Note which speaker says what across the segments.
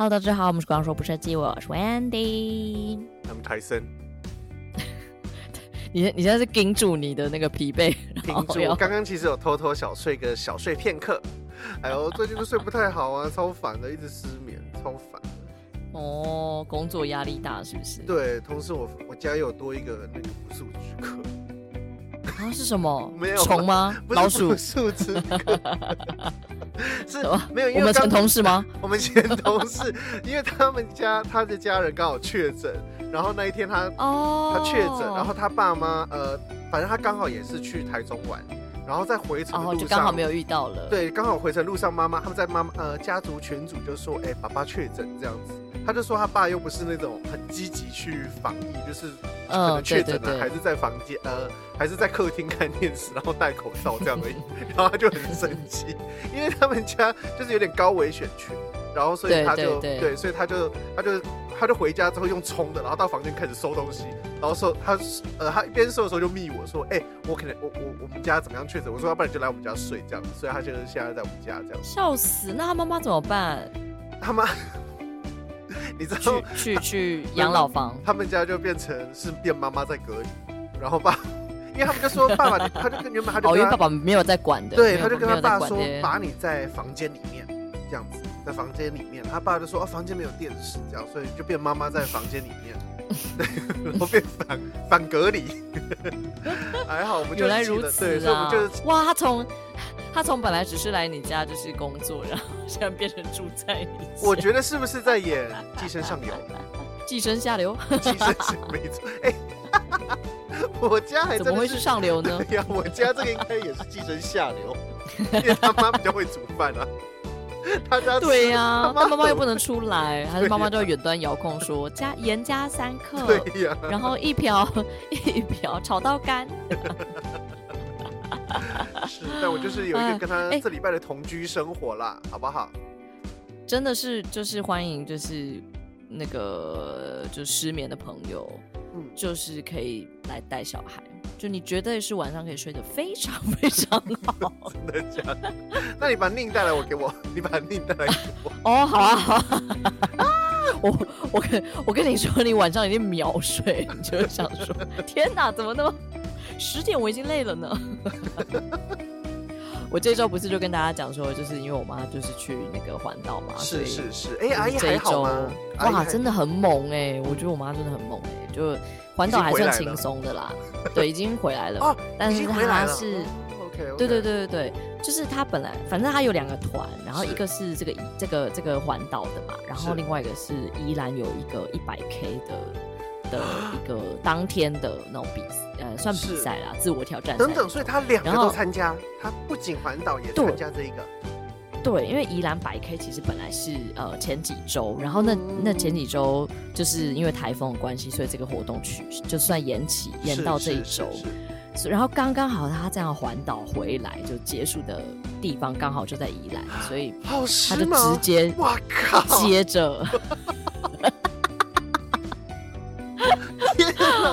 Speaker 1: Hello，大家好，我们是光说不设计，我是 Wendy。
Speaker 2: 他们泰森，
Speaker 1: 你你现在是盯住你的那个疲惫，
Speaker 2: 盯住。我刚刚其实有偷偷小睡个小睡片刻。哎呦，最近都睡不太好啊，超烦的，一直失眠，超烦。
Speaker 1: 哦，工作压力大是不是？
Speaker 2: 对，同时我我家又有多一个那个不速之客。
Speaker 1: 啊，是什么？
Speaker 2: 没有
Speaker 1: 虫吗？老鼠？
Speaker 2: 不速之客。是没有，因为
Speaker 1: 我们前同事吗？
Speaker 2: 我们前同事，因为他们家他的家人刚好确诊，然后那一天他哦他确诊，然后他爸妈呃，反正他刚好也是去台中玩，然后在回程的路上，哦，就刚
Speaker 1: 好没有遇到了。
Speaker 2: 对，刚好回程路上，妈妈他们在妈妈呃家族群组就说，哎，爸爸确诊这样子。他就说他爸又不是那种很积极去防疫，就是可能确诊了还是在房间呃还是在客厅看电视，然后戴口罩这样而已。然后他就很生气，因为他们家就是有点高危选群，然后所以他就对，所以他就他就他就回家之后用冲的，然后到房间开始收东西，然后收他呃他一边收的时候就密我说，哎、欸，我可能我我我们家怎么样确诊？我说要不然你就来我们家睡这样子，所以他就是现在在我们家这样。
Speaker 1: 笑死，那他妈妈怎么办？
Speaker 2: 他妈。你知道
Speaker 1: 去去去养老房，
Speaker 2: 他们家就变成是变妈妈在隔离，然后爸，因为他们就说 爸爸，他就跟原本他就哦、因为
Speaker 1: 爸爸没有在管的，
Speaker 2: 对，他就跟他爸说把你在房间里面这样子，在房间里面，他爸就说哦房间没有电视这样，所以就变妈妈在房间里面，对，然后变反反隔离，还好我们就
Speaker 1: 原来如此啊，
Speaker 2: 对，所以我们就是
Speaker 1: 哇他从。他从本来只是来你家就是工作，然后现在变成住在你家。
Speaker 2: 我觉得是不是在演《寄生上游》？
Speaker 1: 寄生下流？
Speaker 2: 寄生是没错。哎、欸，我家还
Speaker 1: 怎么会是上流呢？
Speaker 2: 对 呀，我家这个应该也是寄生下流，因为他妈比较会煮饭啊。他家
Speaker 1: 对呀、啊，他妈妈又不能出来，还是妈妈就要远端遥控说加盐加三克，
Speaker 2: 对呀、啊，
Speaker 1: 然后一瓢一瓢炒到干。
Speaker 2: 是，但我就是有一个跟他这礼拜的同居生活啦，好不好？
Speaker 1: 真的是，就是欢迎，就是那个就失眠的朋友，嗯，就是可以来带小孩，就你绝对是晚上可以睡得非常非常好。
Speaker 2: 真的假的？那你把宁带来，我给我，你把宁带来给我。
Speaker 1: 哦，好啊，好啊。我我跟我跟你说，你晚上一定秒睡，你就想说，天哪，怎么那么？十点我已经累了呢。我这周不是就跟大家讲说，就是因为我妈就是去那个环岛嘛，
Speaker 2: 是是是，哎，阿姨还好吗？
Speaker 1: 哇，真的很猛哎、欸！我觉得我妈真的很猛哎、欸，就环岛还算轻松的啦。对，已经回来了。哦，但是她是
Speaker 2: ，OK，
Speaker 1: 对对对对对，就是她本来反正她有两个团，然后一个是这个这个这个环岛的嘛，然后另外一个是宜兰有一个一百 K 的。的一个当天的那种比，呃，算比赛啦，自我挑战
Speaker 2: 等等，所以他两个都参加，他不仅环岛也参加这一个。
Speaker 1: 对，因为宜兰百 K 其实本来是呃前几周，然后那那前几周就是因为台风的关系，所以这个活动取就算延期延到这一周，然后刚刚好他这样环岛回来就结束的地方刚好就在宜兰，所以他就直接哇靠。接着。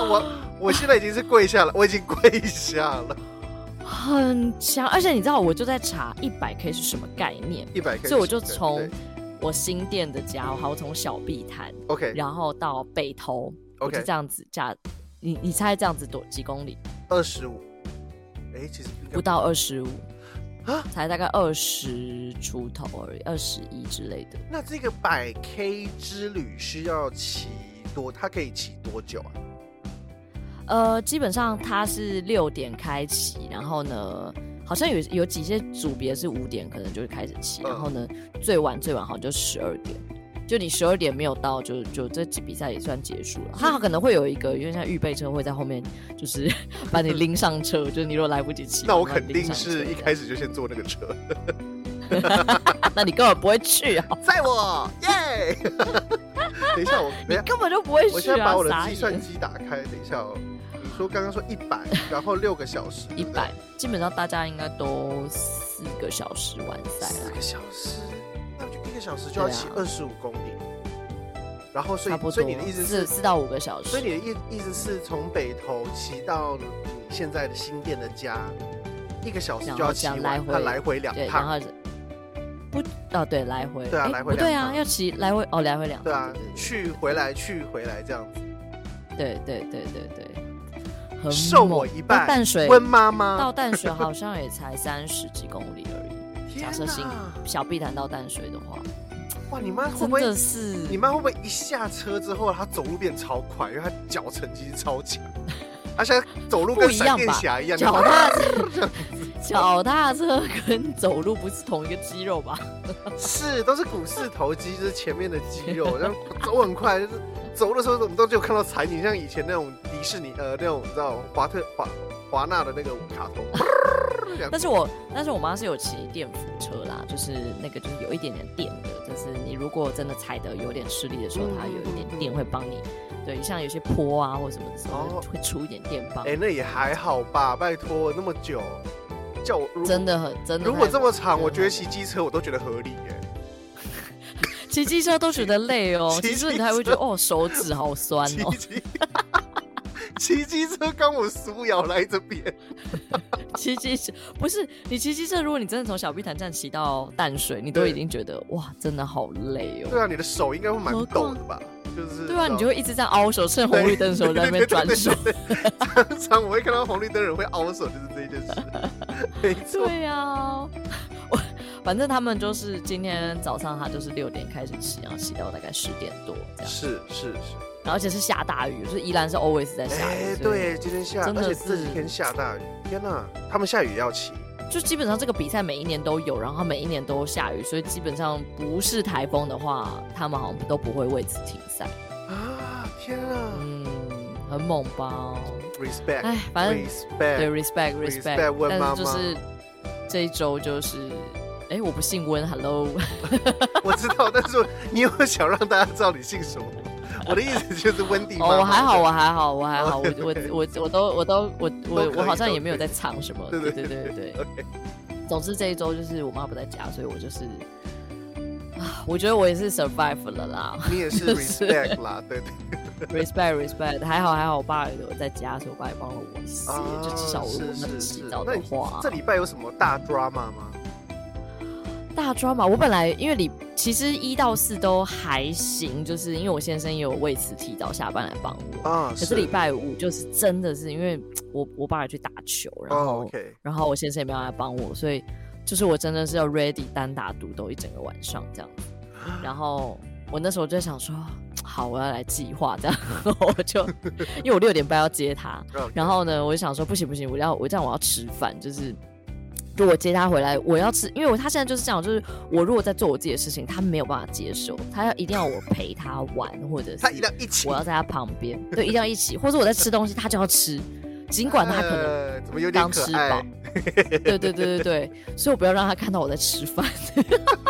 Speaker 2: 我我现在已经是跪下了，我已经跪下了，
Speaker 1: 很强。而且你知道，我就在查一百 K 是什么概念，
Speaker 2: 一百 K，
Speaker 1: 所以我就从我新店的家，我从小碧潭
Speaker 2: ，OK，
Speaker 1: 然后到北投，okay. 我就这样子加。你你猜这样子多几公里？
Speaker 2: 二十五。哎，其实
Speaker 1: 不到二十五啊，才大概二十出头而已，二十一之类的。
Speaker 2: 那这个百 K 之旅需要骑多？它可以骑多久啊？
Speaker 1: 呃，基本上它是六点开启，然后呢，好像有有几些组别是五点可能就会开始骑，然后呢，最晚最晚好像就十二点，就你十二点没有到就，就就这比赛也算结束了。它可能会有一个，因为像预备车会在后面，就是 把你拎上车，就是你如果来不及骑，
Speaker 2: 那我肯定是一开始就先坐那个车。
Speaker 1: 那你根本不会去啊！
Speaker 2: 在我耶！等一下我，
Speaker 1: 你根本就不会去啊！
Speaker 2: 我现在把我的计算机打开，等一下哦。说刚刚说一百，然后六个小时，
Speaker 1: 一百，基本上大家应该都四个小时完赛了。
Speaker 2: 四个小时，那就一个小时就要骑二十五公里，啊、然后所以所以你的意思是
Speaker 1: 四到五个小时，
Speaker 2: 所以你的意意思是从北头骑到你现在的新店的家，一个小时就要骑完，来回他来回两趟，
Speaker 1: 不不哦，对，来回，
Speaker 2: 对啊，来回
Speaker 1: 不对啊，要骑来回哦，来回两
Speaker 2: 趟，对啊，去回来去回来这样子，
Speaker 1: 对对对对对，很
Speaker 2: 受我一半，
Speaker 1: 淡水
Speaker 2: 温妈妈
Speaker 1: 到淡水好像也才三十几公里而已，假设行小碧潭到淡水的话。
Speaker 2: 哇，你妈会不会是？你妈会不会一下车之后，她走路变超快，因为她脚程其实超强，她现在走路跟闪电侠一样。
Speaker 1: 脚踏 车，脚踏车跟走路不是同一个肌肉吧？
Speaker 2: 是，都是股四头肌，就是前面的肌肉，然后走很快，就是走的时候我们都只有看到踩，你，像以前那种迪士尼呃那种你知道华特华华纳的那个卡通。
Speaker 1: 但是我但是我妈是有骑电扶车啦，就是那个就是有一点点电的，就是你如果真的踩的有点吃力的时候，它有一点电会帮你。对，像有些坡啊或什么的时候会出一点电棒。
Speaker 2: 哎，那也还好吧，拜托那么久，叫我
Speaker 1: 真的很真的。
Speaker 2: 如果这么长，我觉得骑机车我都觉得合理耶。
Speaker 1: 骑机车都觉得累哦，骑车你还会觉得哦手指好酸哦。
Speaker 2: 骑机车刚我苏瑶来这边，
Speaker 1: 骑机车不是你骑机车，如果你真的从小碧潭站骑到淡水，你都已经觉得哇，真的好累哦。
Speaker 2: 对啊，你的手应该会蛮抖的吧？就是
Speaker 1: 对啊，你就会一直在凹手，趁红绿灯的时候在那边转手。
Speaker 2: 常常我会看到红绿灯人会凹手，就是这一件事。没错。
Speaker 1: 对啊，我反正他们就是今天早上，他就是六点开始洗，然后洗到大概十点多这样。
Speaker 2: 是是是。
Speaker 1: 而且是下大雨，就是宜兰是 always 在下雨。
Speaker 2: 哎，对，今天下，真的是这几天下大雨。天哪，他们下雨也要骑？
Speaker 1: 就基本上这个比赛每一年都有，然后每一年都下雨，所以基本上不是台风的话，他们好像都不会为此停赛。
Speaker 2: 啊，天啊，
Speaker 1: 嗯，很猛吧
Speaker 2: ？Respect，
Speaker 1: 哎，反正对 respect，respect，但是就是这一周就是，哎，我不姓温，Hello，
Speaker 2: 我知道，但是你有想让大家知道你姓什么？我的意思就是温蒂妈妈。
Speaker 1: 哦，我还好，我还好，我还好，我我我我都我都我我我好像也没有在藏什么。对对对对 对。总之这一周就是我妈不在家，所以我就是啊，我觉得我也是 survive 了啦。
Speaker 2: 你也是 respect 啦，对
Speaker 1: 对。respect respect，还好还好，我爸有在家，所以我爸也帮了我洗，就至少我能洗澡的话。
Speaker 2: 这礼拜有什么大 drama 吗？
Speaker 1: 大 drama，我本来因为礼其实一到四都还行，就是因为我先生也有为此提早下班来帮我啊。可是礼拜五就是真的是因为我我爸也去打球，然后、oh. 然后我先生也没有来帮我，所以就是我真的是要 ready 单打独斗一整个晚上这样子。然后我那时候就在想说，好，我要来计划这样，我就因为我六点半要接他 然后呢，我就想说不行不行，我要我这样我要吃饭，就是。如果接他回来，我要吃，因为我他现在就是这样，就是我如果在做我自己的事情，他没有办法接受，他要一定要我陪他玩，或者是他一定要一起，我要在他旁边，对，一定要一起，或者我在吃东西，他就要吃，尽管他可能怎么有点刚吃饱，对对对对对，所以我不要让他看到我在吃饭，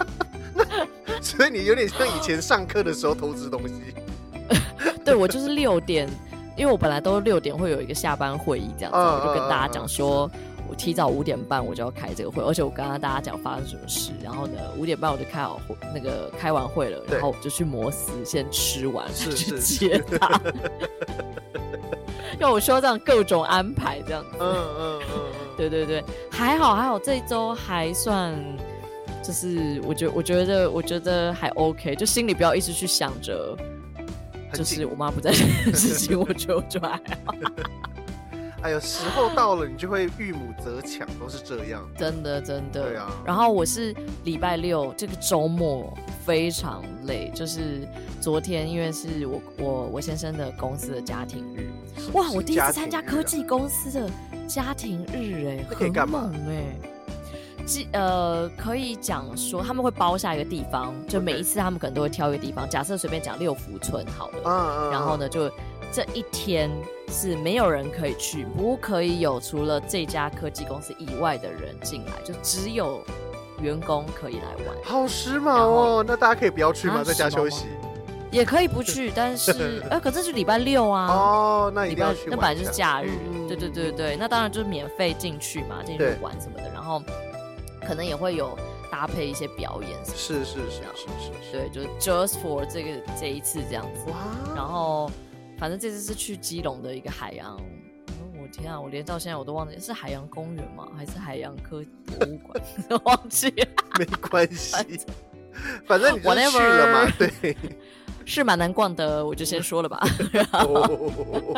Speaker 2: 所以你有点像以前上课的时候偷吃东西，
Speaker 1: 对我就是六点，因为我本来都六点会有一个下班会议这样子，我就跟大家讲说。我提早五点半我就要开这个会，而且我刚刚大家讲发生什么事，然后呢五点半我就开好会，那个开完会了，然后我就去摩斯先吃完，是去接他。因为我需要这样各种安排这样子，嗯嗯嗯，对对对，还好还好，这一周还算，就是我觉我觉得我觉得还 OK，就心里不要一直去想着，就是我妈不在这件事情，我觉得我就还好。
Speaker 2: 哎呦，时候到了，你就会遇母则强，都是这样。
Speaker 1: 真的，真的。
Speaker 2: 对啊。
Speaker 1: 然后我是礼拜六这个周末非常累，就是昨天因为是我我我先生的公司的家庭日，哇，我第一次参加科技公司的家庭日，哎，很猛哎。即呃，可以讲说他们会包下一个地方，就每一次他们可能都会挑一个地方，假设随便讲六福村好了，嗯嗯，然后呢就。这一天是没有人可以去，不可以有除了这家科技公司以外的人进来，就只有员工可以来玩。
Speaker 2: 好时髦哦！那大家可以不要去吗？在家休息？
Speaker 1: 也可以不去，但是 呃，可这是礼拜六啊。
Speaker 2: 哦，那一定要去。
Speaker 1: 那本来就是假日，对对对对，那当然就是免费进去嘛，进去玩什么的，然后可能也会有搭配一些表演什么。
Speaker 2: 是是是是是，
Speaker 1: 对，就是 just for 这个这一次这样子。哇，然后。反正这次是去基隆的一个海洋，我天啊，我连到现在我都忘记是海洋公园吗？还是海洋科博物馆？忘记了，
Speaker 2: 没关系，反正你就去了嘛。对，
Speaker 1: 是蛮难逛的，我就先说了吧。然后，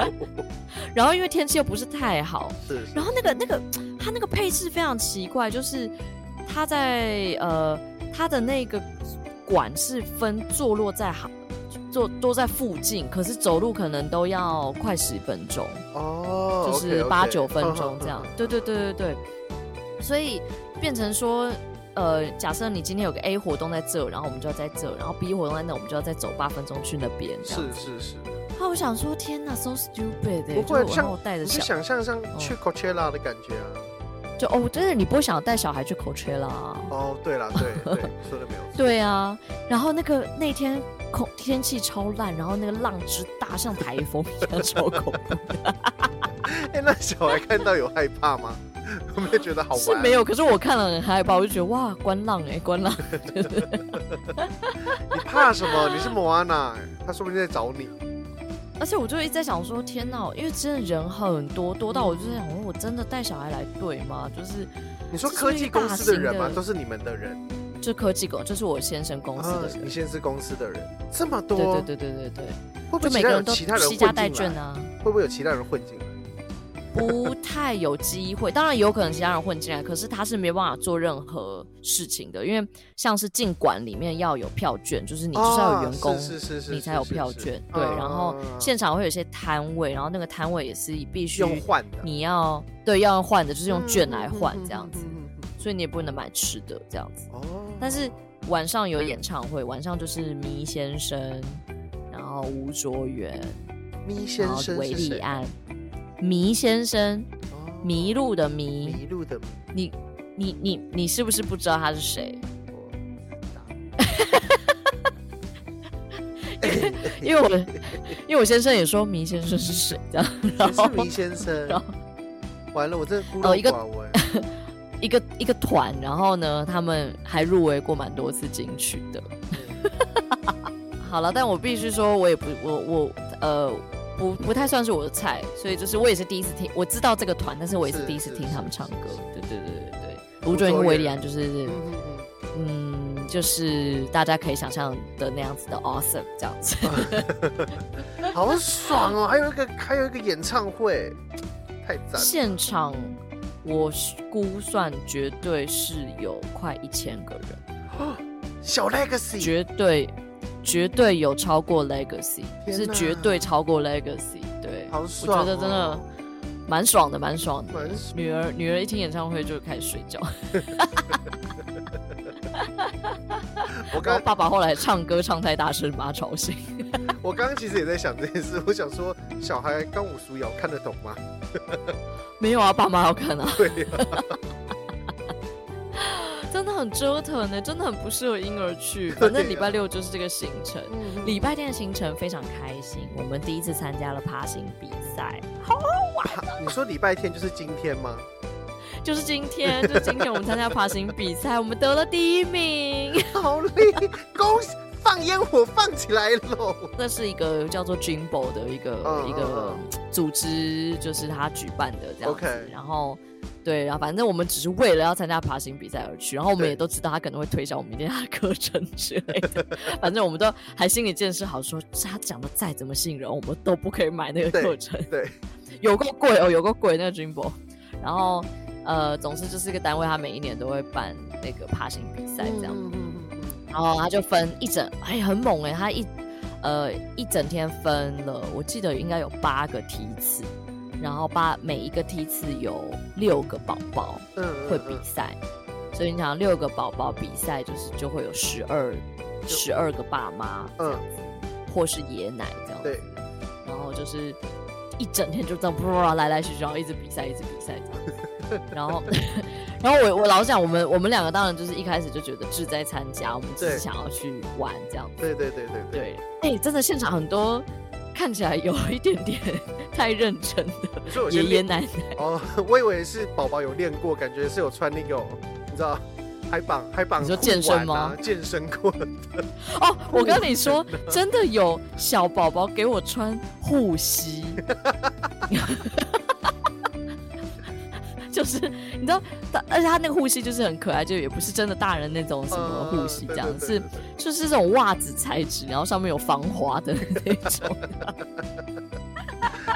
Speaker 1: 然后因为天气又不是太好，
Speaker 2: 是是
Speaker 1: 然后那个那个它那个配置非常奇怪，就是它在呃它的那个馆是分坐落在好。坐都在附近，可是走路可能都要快十分钟
Speaker 2: 哦，
Speaker 1: 就是八九分钟这样。对对对对对，所以变成说，呃，假设你今天有个 A 活动在这，然后我们就要在这，然后 B 活动在那，我们就要再走八分钟去那边。
Speaker 2: 是是是。
Speaker 1: 那我想说，天哪，so stupid！
Speaker 2: 不会
Speaker 1: 像我带着，
Speaker 2: 你想象上去 Coachella 的感觉啊？
Speaker 1: 就哦，真的，你不会想带小孩去 Coachella？
Speaker 2: 哦，对了，对对，说的没有错。
Speaker 1: 对啊，然后那个那天。空天气超烂，然后那个浪之大，像台风一样，超恐怖。
Speaker 2: 哎、欸，那小孩看到有害怕吗？有没有觉得好玩？
Speaker 1: 是没有，可是我看了很害怕，我就觉得哇，观浪哎、欸，观浪。
Speaker 2: 你怕什么？你是莫安娜，他说不定在找你。
Speaker 1: 而且我就一直在想说，天哪，因为真的人很多，多到我就在想，我真的带小孩来对吗？就是
Speaker 2: 你说科技公司的人吗？都是你们的人。
Speaker 1: 就科技公，就是我先生公司的人。
Speaker 2: 你先生公司的人这么多？
Speaker 1: 对对对对对对。
Speaker 2: 会不会每个人都携家带眷啊？会不会有其他人混进来？
Speaker 1: 不太有机会，当然有可能其他人混进来，可是他是没办法做任何事情的，因为像是进馆里面要有票券，就是你就是要有员工，是是是，你才有票券。对，然后现场会有一些摊位，然后那个摊位也是必须
Speaker 2: 用换的，
Speaker 1: 你要对要用换的，就是用券来换这样子。所以你也不能买吃的这样子哦。但是晚上有演唱会，晚上就是迷先生，然后吴卓源，
Speaker 2: 迷先生，
Speaker 1: 韦礼安，迷先生，迷路的迷，
Speaker 2: 迷路的迷。
Speaker 1: 你你你你是不是不知道他是谁？因为我因为我先生也说迷先生是谁这样，然后
Speaker 2: 迷先生，然后完了，我这孤
Speaker 1: 陋寡闻。一个一个团，然后呢，他们还入围过蛮多次金曲的。好了，但我必须说，我也不，我我呃，不不太算是我的菜，所以就是我也是第一次听，我知道这个团，但是我也是第一次听他们唱歌。对对对对对，吴卓源跟韦礼安就是，嗯，就是大家可以想象的那样子的 awesome 这样子。
Speaker 2: 好爽哦！还有一个还有一个演唱会，太赞了。
Speaker 1: 现场。我估算绝对是有快一千个人，
Speaker 2: 小 Legacy
Speaker 1: 绝对绝对有超过 Legacy，是绝对超过 Legacy，对，
Speaker 2: 好爽哦，
Speaker 1: 我觉得真的蛮爽的，蛮爽的。女儿女儿一听演唱会就开始睡觉，我刚爸爸后来唱歌唱太大声，把他吵醒。
Speaker 2: 我刚刚其实也在想这件事，我想说小孩刚五鼠咬看得懂吗？
Speaker 1: 没有啊，爸妈要看啊。
Speaker 2: 对啊，
Speaker 1: 真的很折腾呢，真的很不适合婴儿去。反正礼拜六就是这个行程，礼、啊、拜天的行程非常开心。我们第一次参加了爬行比赛，好好玩。
Speaker 2: 你说礼拜天就是今天吗？
Speaker 1: 就是今天，就是今天我们参加爬行比赛，我们得了第一名，
Speaker 2: 好厉害，恭喜！放烟火放起来喽！
Speaker 1: 那是一个叫做 Jimbo 的一个、uh, 一个组织，就是他举办的这样子。然后，对，然后反正我们只是为了要参加爬行比赛而去。然后我们也都知道他可能会推销我们明天他的课程之类的。反正我们都还心里建设好说，说他讲的再怎么吸引人，我们都不可以买那个课程。
Speaker 2: 对，对
Speaker 1: 有够贵哦，有够贵那个 Jimbo。然后，呃，总之就是一个单位，他每一年都会办那个爬行比赛这样。然后他就分一整，哎，很猛哎！他一，呃，一整天分了，我记得应该有八个梯次，然后八每一个梯次有六个宝宝，嗯，会比赛，嗯嗯嗯、所以你想六个宝宝比赛，就是就会有十二十二个爸妈嗯、或是爷奶这样子，对，然后就是一整天就这样噗来来去去，然后一直比赛，一直比赛这样。然后，然后我我老讲，我们我们两个当然就是一开始就觉得志在参加，我们只是想要去玩这样子。
Speaker 2: 对对对对对。
Speaker 1: 哎、欸，真的现场很多看起来有一点点太认真的爷爷奶奶。
Speaker 2: 哦，我以为是宝宝有练过，感觉是有穿那个，你知道，海绑还绑。你说
Speaker 1: 健身吗？
Speaker 2: 健身裤。
Speaker 1: 哦，我跟你说，真的有小宝宝给我穿护膝。就是你知道，而且他那个护膝就是很可爱，就也不是真的大人那种什么护膝，这样子，是就是这种袜子材质，然后上面有防滑的那种。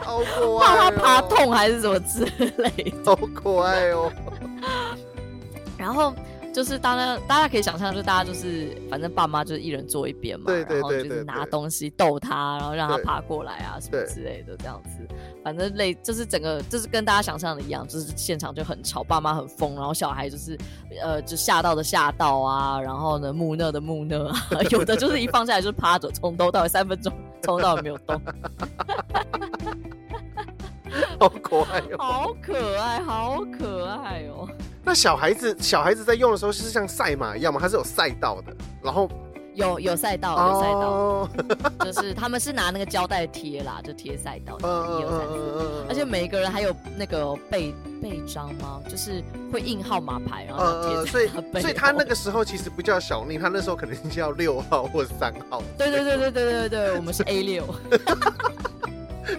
Speaker 2: 好可
Speaker 1: 爱、哦，怕他爬痛还是什么之类的，
Speaker 2: 好可爱哦。
Speaker 1: 然后。就是大家，大家可以想象，就是大家就是，反正爸妈就是一人坐一边嘛，
Speaker 2: 对对对对对，
Speaker 1: 然后就是拿东西逗他，然后让他爬过来啊，什么之类的，这样子。反正类就是整个就是跟大家想象的一样，就是现场就很吵，爸妈很疯，然后小孩就是呃就吓到的吓到啊，然后呢木讷的木讷啊，有的就是一放下来就趴着，从头到尾三分钟从头到尾没有动。
Speaker 2: 好可爱哦！
Speaker 1: 好可爱，好可爱哦！
Speaker 2: 那小孩子，小孩子在用的时候是像赛马一样吗？它是有赛道的？然后
Speaker 1: 有有赛道，有赛道，哦、就是他们是拿那个胶带贴啦，就贴赛道，一二三四，而且每一个人还有那个背背章吗？就是会印号码牌，然后贴。
Speaker 2: 所以所以他那个时候其实不叫小宁，他那时候可能叫六号或三号。
Speaker 1: 对对对对对对对，我们是 A 六。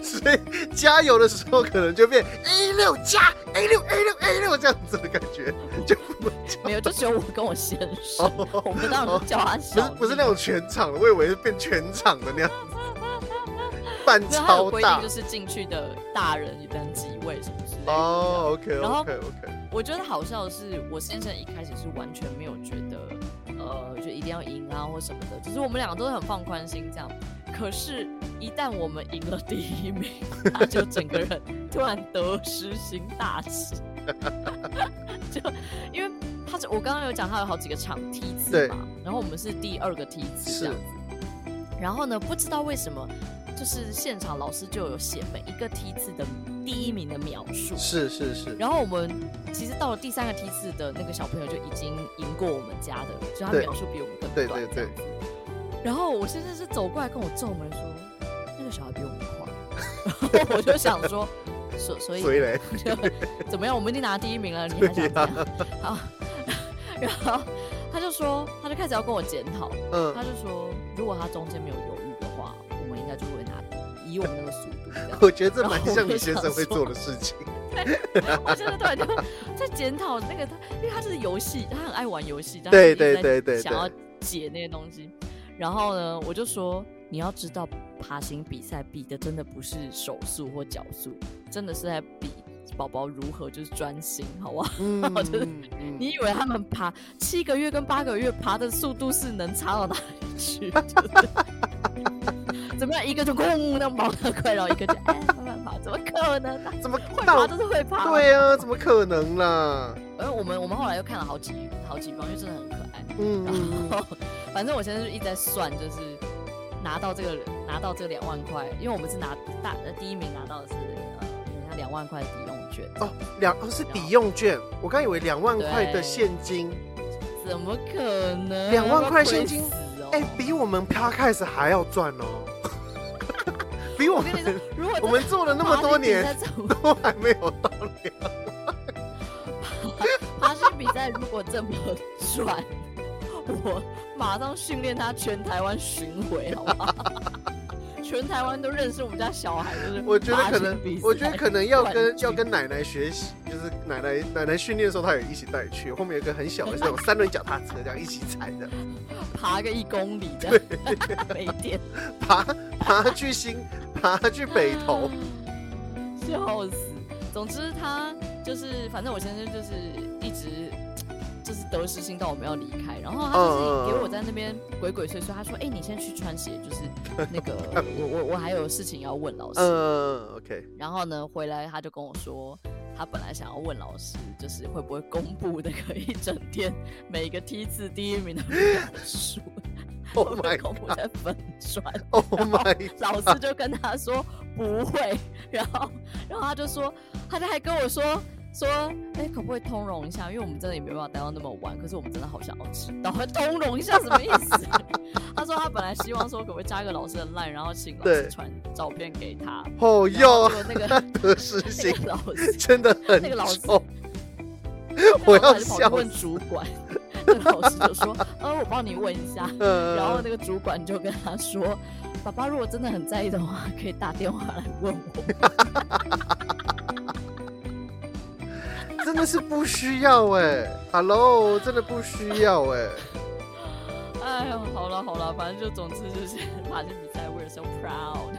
Speaker 2: 所以加油的时候可能就变 A 六加 A 六 A 六 A 六这样子的感觉，就
Speaker 1: 没有，就只有我跟我先生，我们当时叫他小。
Speaker 2: 不是不是那种全场的，我以为是变全场的那样子。半超大，
Speaker 1: 就是进去的大人一般几位什么之类的。
Speaker 2: 哦，OK
Speaker 1: OK OK。我觉得好笑的是，我先生一开始是完全没有觉得，呃，就一定要赢啊或什么的，就是我们两个都是很放宽心这样。可是，一旦我们赢了第一名，他就整个人突然得失心大起。就因为他是我刚刚有讲，他有好几个场梯次嘛，然后我们是第二个梯次这样子。然后呢，不知道为什么，就是现场老师就有写每一个梯次的第一名的描述。
Speaker 2: 是是是。
Speaker 1: 然后我们其实到了第三个梯次的那个小朋友就已经赢过我们家的，就他描述比我们更短。对对对。然后我现在是走过来跟我皱眉说：“那个小孩比我们快。”然 后我就想说：“所所以，所以嘞怎么样？我们已经拿第一名了，你还想怎样？”好，然后他就说，他就开始要跟我检讨。嗯，他就说，如果他中间没有犹豫的话，我们应该就会拿第一，以我们那个速度。
Speaker 2: 我觉得这蛮像你先生会做的事情。
Speaker 1: 对，我现在突然就在检讨那个他，因为他是游戏，他很爱玩游戏，
Speaker 2: 对对对对，
Speaker 1: 想要解那些东西。然后呢，我就说，你要知道，爬行比赛比的真的不是手速或脚速，真的是在比宝宝如何就是专心，好不好？嗯、就是你以为他们爬七个月跟八个月爬的速度是能差到哪里去？就是、怎么样？一个就咣那跑得快，然后一个就哎慢慢爬，怎么可能、啊？
Speaker 2: 怎么
Speaker 1: 会爬都是会爬？
Speaker 2: 对啊，怎么可能啦？
Speaker 1: 而我们我们后来又看了好几好几方，因为真的很可爱。嗯，然后反正我现在就一直在算，就是拿到这个拿到这两万块，因为我们是拿大呃第一名拿到的是呃，有两万块抵用券。
Speaker 2: 哦，两哦是抵用券，我刚以为两万块的现金，
Speaker 1: 怎么可能？
Speaker 2: 两万块现金，哎、欸，比我们 Podcast 还要赚哦，比我们我，如果我们做了那么多年，都还没有到两。
Speaker 1: 爬山比赛如果这么赚，我马上训练他全台湾巡回，好不好？全台湾都认识我们家小孩，就是
Speaker 2: 我觉得可能，我觉得可能要跟 要跟奶奶学习，就是奶奶奶奶训练的时候，他也一起带去。后面有个很小的这种三轮脚踏车，这样一起踩的，
Speaker 1: 爬个一公里这样，没电，
Speaker 2: 爬爬去新，爬去北投，
Speaker 1: 笑死。总之他。就是，反正我先生就是一直就是得失心到我们要离开，然后他就是给我在那边鬼鬼祟祟。他说：“哎、欸，你先去穿鞋，就是那个 我我我还有事情要问老师。”
Speaker 2: 嗯，OK。
Speaker 1: 然后呢，回来他就跟我说，他本来想要问老师，就是会不会公布那个一整天每个梯次第一名的分数。
Speaker 2: Oh my
Speaker 1: 公布在粉专。
Speaker 2: Oh my！
Speaker 1: 老师就跟他说不会，然后然后他就说，他就还跟我说。说，哎、欸，可不可以通融一下？因为我们真的也没办法待到那么晚，可是我们真的好想要知道通融一下什么意思？他说他本来希望说可不可以加一个老师的 line，然后请老师传照片给他。
Speaker 2: 哦哟，那个得失心，
Speaker 1: 那个老师
Speaker 2: 真的很
Speaker 1: 那个老师，
Speaker 2: 我要笑。
Speaker 1: 问主管，那个老师就说，呃，我帮你问一下。然后那个主管就跟他说，爸爸如果真的很在意的话，可以打电话来问我。
Speaker 2: 真的是不需要哎，Hello，真的不需要哎。
Speaker 1: 哎呦，好了好了，反正就总之就是 爬进比赛，We're so proud。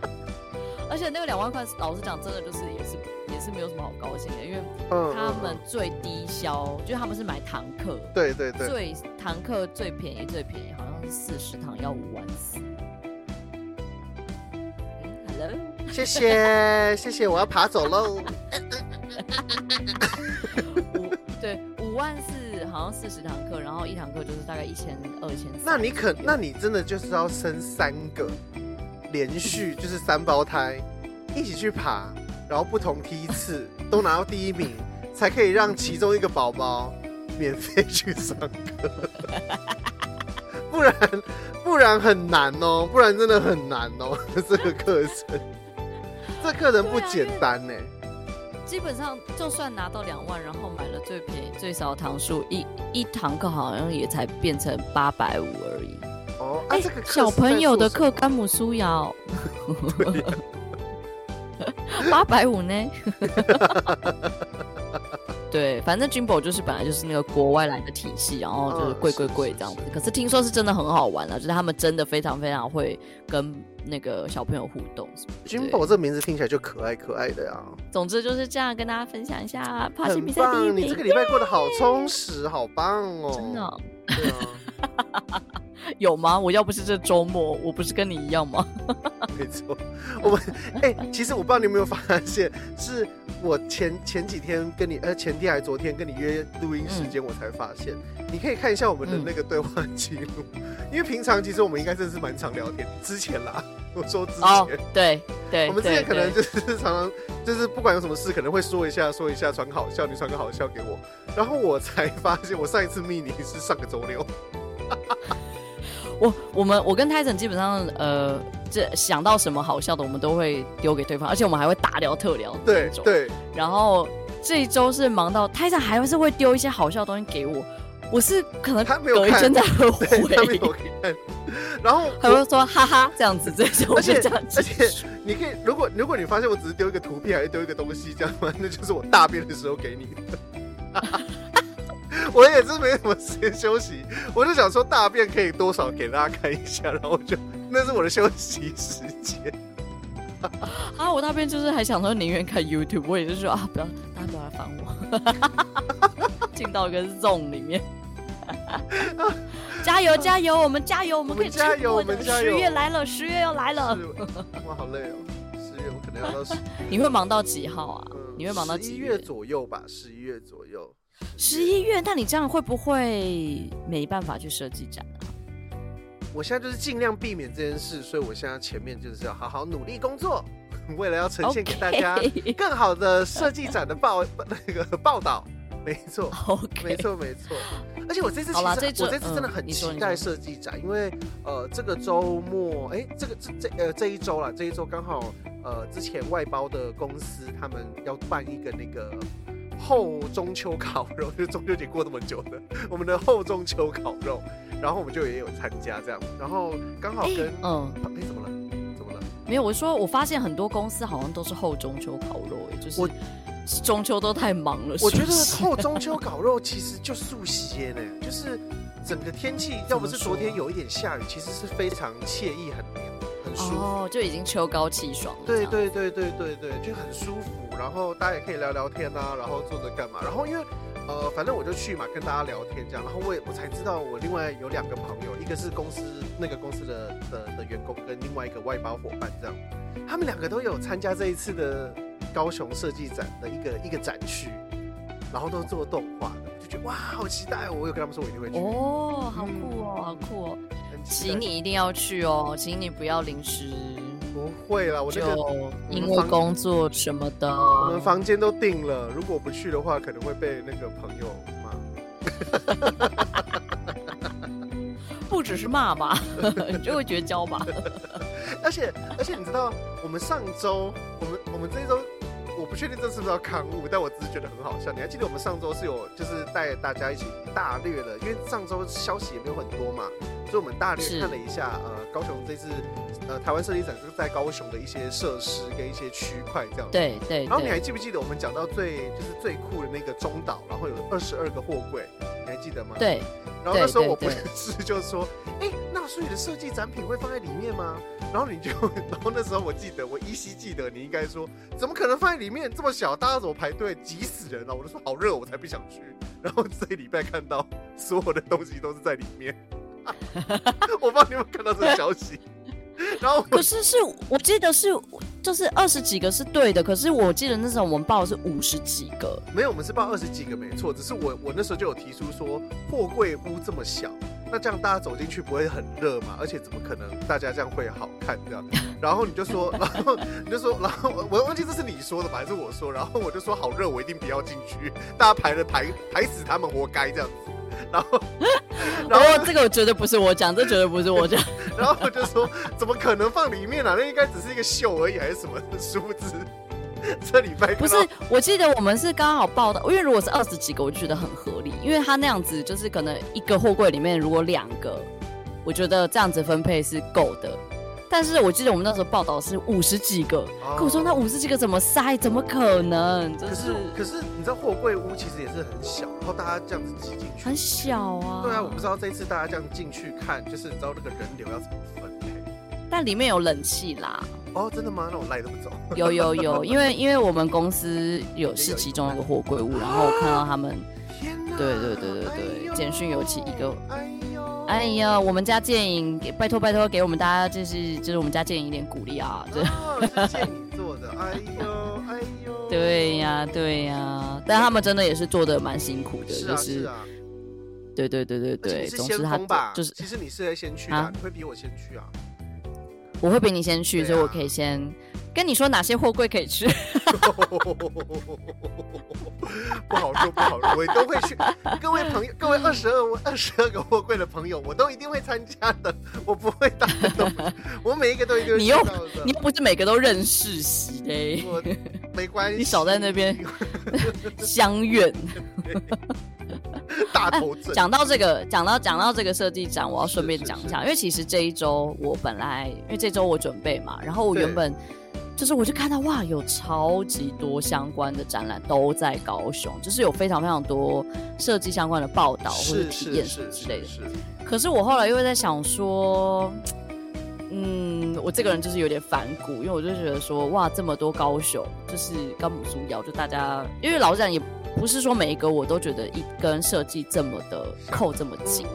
Speaker 1: 而且那个两万块，老实讲，真的就是也是也是没有什么好高兴的，因为他们最低消，嗯、就是他们是买堂课，
Speaker 2: 对对对，
Speaker 1: 最堂课最便宜最便宜好像是四十堂要五万四。嗯，Hello，
Speaker 2: 谢谢谢谢，我要爬走喽。
Speaker 1: 五 对五万四，好像四十堂课，然后一堂课就是大概一千二千。
Speaker 2: 那你可，那你真的就是要生三个，连续就是三胞胎一起去爬，然后不同梯次都拿到第一名，才可以让其中一个宝宝免费去上课。不然不然很难哦，不然真的很难哦，这个课程，这课程不简单呢。
Speaker 1: 基本上，就算拿到两万，然后买了最便宜、最少堂数，一一堂课好像也才变成八百五而已。
Speaker 2: 哦，哎、啊，这个
Speaker 1: 小朋友的课，甘姆苏瑶，八百五呢？对，反正 Jimbo 就是本来就是那个国外来的体系，然后就是贵贵贵这样子。可是听说是真的很好玩啊，就是他们真的非常非常会跟那个小朋友互动。
Speaker 2: Jimbo 这个名字听起来就可爱可爱的呀。
Speaker 1: 总之就是这样，跟大家分享一下爬行比赛第一名。
Speaker 2: 你这个礼拜过得好充实，好棒哦！
Speaker 1: 真的。对啊。有吗？我要不是这周末，我不是跟你一样吗？
Speaker 2: 没错，我们哎、欸，其实我不知道你有没有发现，是我前前几天跟你，呃，前天还是昨天跟你约录音时间，我才发现。嗯、你可以看一下我们的那个对话记录，嗯、因为平常其实我们应该真的是蛮常聊天。之前啦，我说之前，哦、对对，我们之前可能就是 常常就是不管有什么事，可能会说一下说一下，传个好笑，你传个好笑给我，然后我才发现，我上一次密你是上个周六。
Speaker 1: 我我们我跟 Tyson 基本上呃，这想到什么好笑的，我们都会丢给对方，而且我们还会大聊特聊
Speaker 2: 对对。
Speaker 1: 然后这一周是忙到 Tyson 还是会丢一些好笑的东西给我，我是可能隔一天再回，
Speaker 2: 他没有看。然后
Speaker 1: 还会说哈哈这样子，这种
Speaker 2: 而且而且你可以，如果如果你发现我只是丢一个图片，还是丢一个东西这样吗？那就是我大便的时候给你的。我也是没什么时间休息，我就想说大便可以多少给大家看一下，然后就那是我的休息时间。
Speaker 1: 啊，我大便就是还想说宁愿看 YouTube，我也是说啊，不要大家不要来烦我，进到一个 zone 里面。加油加油，我们加油，我们可以
Speaker 2: 加油，我们加油。
Speaker 1: 十月来了，十月要来了。
Speaker 2: 哇，好累哦，十月我可能要到十。
Speaker 1: 你会忙到几号啊？你会忙到几
Speaker 2: 月左右吧？十一月左右。
Speaker 1: 十一月，那你这样会不会没办法去设计展啊？
Speaker 2: 我现在就是尽量避免这件事，所以我现在前面就是要好好努力工作，为了要呈现给大家更好的设计展的报 那个报道。没错.没错，没错。而且我这次其实这我这次真的很期待设计展，嗯、因为呃这个周末，哎，这个这这呃这一周啦，这一周刚好呃之前外包的公司他们要办一个那个。后中秋烤肉，就是中秋节过那么久的，我们的后中秋烤肉，然后我们就也有参加这样，然后刚好跟、欸、嗯，哎、欸、怎么了？怎么了？
Speaker 1: 没有，我说我发现很多公司好像都是后中秋烤肉，哎，就是我中秋都太忙了。
Speaker 2: 我觉得后中秋烤肉其实就素些呢，就是整个天气 要不是昨天有一点下雨，其实是非常惬意很凉很舒服，
Speaker 1: 哦，就已经秋高气爽了。
Speaker 2: 对对对对对对，就很舒服。然后大家也可以聊聊天啊，然后坐着干嘛？然后因为，呃，反正我就去嘛，跟大家聊天这样。然后我也我才知道，我另外有两个朋友，一个是公司那个公司的的的员工，跟另外一个外包伙伴这样。他们两个都有参加这一次的高雄设计展的一个一个展区，然后都做动画的，就觉得哇，好期待！我有跟他们说，我一定会去。
Speaker 1: 哦，好酷哦，好酷哦！请你一定要去哦，请你不要临时。
Speaker 2: 不会啦，我那个
Speaker 1: 因为工作什么的，
Speaker 2: 我们房间都定了。如果不去的话，可能会被那个朋友骂。
Speaker 1: 不只是骂吧，你就会绝交吧。
Speaker 2: 而且而且你知道，我们上周，我们我们这一周，我不确定这是不是要刊物，但我只是觉得很好笑。你还记得我们上周是有就是带大家一起大略的，因为上周消息也没有很多嘛。所以我们大略看了一下，呃，高雄这次呃台湾设计展是在高雄的一些设施跟一些区块这样。
Speaker 1: 对对。
Speaker 2: 然后你还记不记得我们讲到最就是最酷的那个中岛，然后有二十二个货柜，你还记得吗？
Speaker 1: 对。
Speaker 2: 然后那时候我不是就说，哎，那所以的设计展品会放在里面吗？然后你就，然后那时候我记得，我依稀记得你应该说，怎么可能放在里面这么小，大家怎么排队，急死人了？我就说好热，我才不想去。然后这礼拜看到所有的东西都是在里面，我帮你们看到这个消息。然后
Speaker 1: 可是是我记得是就是二十几个是对的，可是我记得那时候我们报的是五十几个，
Speaker 2: 没有，我们是报二十几个没错，只是我我那时候就有提出说货柜屋这么小，那这样大家走进去不会很热嘛？而且怎么可能大家这样会好看这样？然后你就说，然后你就说，然后我忘记这是你说的吧，还是我说？然后我就说好热，我一定不要进去，大家排了排排死他们，活该这样子。然后，
Speaker 1: 然后这个绝对不是我讲，这绝对不是我讲。
Speaker 2: 然后我就说，怎么可能放里面呢、啊？那应该只是一个秀而已，还是什么殊不知，这礼拜
Speaker 1: 不是。我记得我们是刚好报的，因为如果是二十几个，我就觉得很合理，因为他那样子就是可能一个货柜里面如果两个，我觉得这样子分配是够的。但是我记得我们那时候报道是五十几个，跟、oh. 我说那五十几个怎么塞？怎么可能？可
Speaker 2: 是可是你知道货柜屋其实也是很小，然后大家这样子挤进去，
Speaker 1: 很小啊。
Speaker 2: 对啊，我不知道这一次大家这样进去看，就是你知道那个人流要怎么分配？
Speaker 1: 但里面有冷气啦。
Speaker 2: 哦，oh, 真的吗？那我赖都不走。
Speaker 1: 有有有，因为因为我们公司有是其中一个货柜屋，然后我看到他们，对对对对对，简讯有其一个。哎呀，我们家建颖，拜托拜托，给我们大家就是就是我们家建颖一点鼓励啊！这、
Speaker 2: 哦、是建颖做的，哎呦哎呦，
Speaker 1: 对呀对呀，但他们真的也是做的蛮辛苦的，
Speaker 2: 是啊、
Speaker 1: 就是，
Speaker 2: 是啊，
Speaker 1: 对对对对对，
Speaker 2: 总是他，
Speaker 1: 就是
Speaker 2: 其实你是先去啊，你会比我先去啊，
Speaker 1: 我会比你先去，啊、所以我可以先。跟你说哪些货柜可以吃？
Speaker 2: 不好说，不好说，我都会去。各位朋友，各位二十二二十二个货柜的朋友，我都一定会参加的。我不会当，我每一个都一定会。
Speaker 1: 你又你又不是每个都认识谁嘞？
Speaker 2: 我没关系，
Speaker 1: 你少在那边 相怨。
Speaker 2: 大头症。讲、
Speaker 1: 啊、到这个，讲到讲到这个设计展，我要顺便讲一下，因为其实这一周我本来，因为这周我准备嘛，然后我原本。就是我就看到哇，有超级多相关的展览都在高雄，就是有非常非常多设计相关的报道或者体验什么之类的。可是我后来又在想说，嗯，我这个人就是有点反骨，因为我就觉得说，哇，这么多高雄，就是高木书窑，就大家，因为老实讲，也不是说每一个我都觉得一跟设计这么的扣这么紧，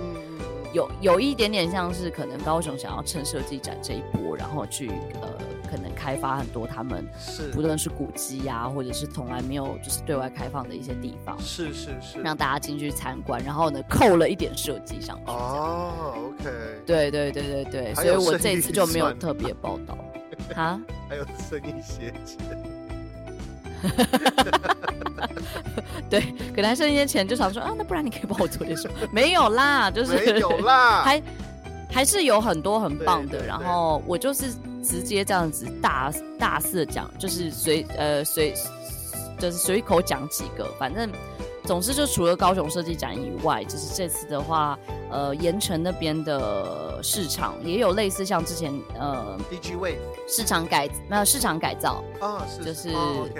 Speaker 1: 有有一点点像是可能高雄想要趁设计展这一波，然后去呃。可能开发很多他们是不论是古迹呀，或者是从来没有就是对外开放的一些地方，
Speaker 2: 是是是，
Speaker 1: 让大家进去参观，然后呢扣了一点设计上去。
Speaker 2: 哦，OK，
Speaker 1: 对对对对对，所以我这一次就没有特别报道。哈，
Speaker 2: 还有生意些钱。
Speaker 1: 对，给他剩一些钱，就想说啊，那不然你可以帮我做点什么？没有啦，就是
Speaker 2: 没有啦，
Speaker 1: 还还是有很多很棒的，然后我就是。直接这样子大大肆讲，就是随呃随就是随口讲几个，反正总之就除了高雄设计展以外，就是这次的话，呃，盐城那边的市场也有类似像之前呃
Speaker 2: DG Wave
Speaker 1: 市场改没有市场改造
Speaker 2: 啊，是
Speaker 1: 就是.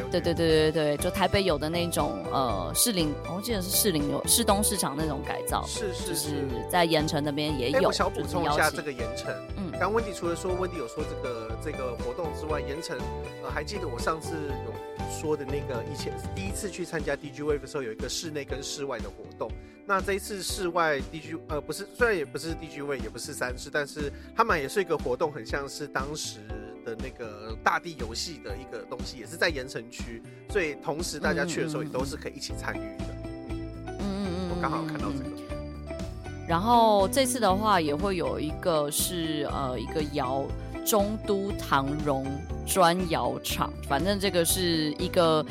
Speaker 1: 对对对对对，就台北有的那种呃士林，我记得是士林有市东市场那种改造，
Speaker 2: 是是是，
Speaker 1: 就是在盐城那边也有。欸、
Speaker 2: 我想补充一下这个盐城，嗯。刚温迪除了说温迪有说这个这个活动之外，盐城呃还记得我上次有说的那个以前第一次去参加 DG Wave 的时候，有一个室内跟室外的活动。那这一次室外 DG 呃不是，虽然也不是 DG Wave，也不是三室，但是他们也是一个活动，很像是当时的那个大地游戏的一个东西，也是在盐城区，所以同时大家去的时候也都是可以一起参与的。嗯嗯嗯，我刚好看到这个。
Speaker 1: 然后这次的话也会有一个是呃一个窑中都唐荣砖窑厂，反正这个是一个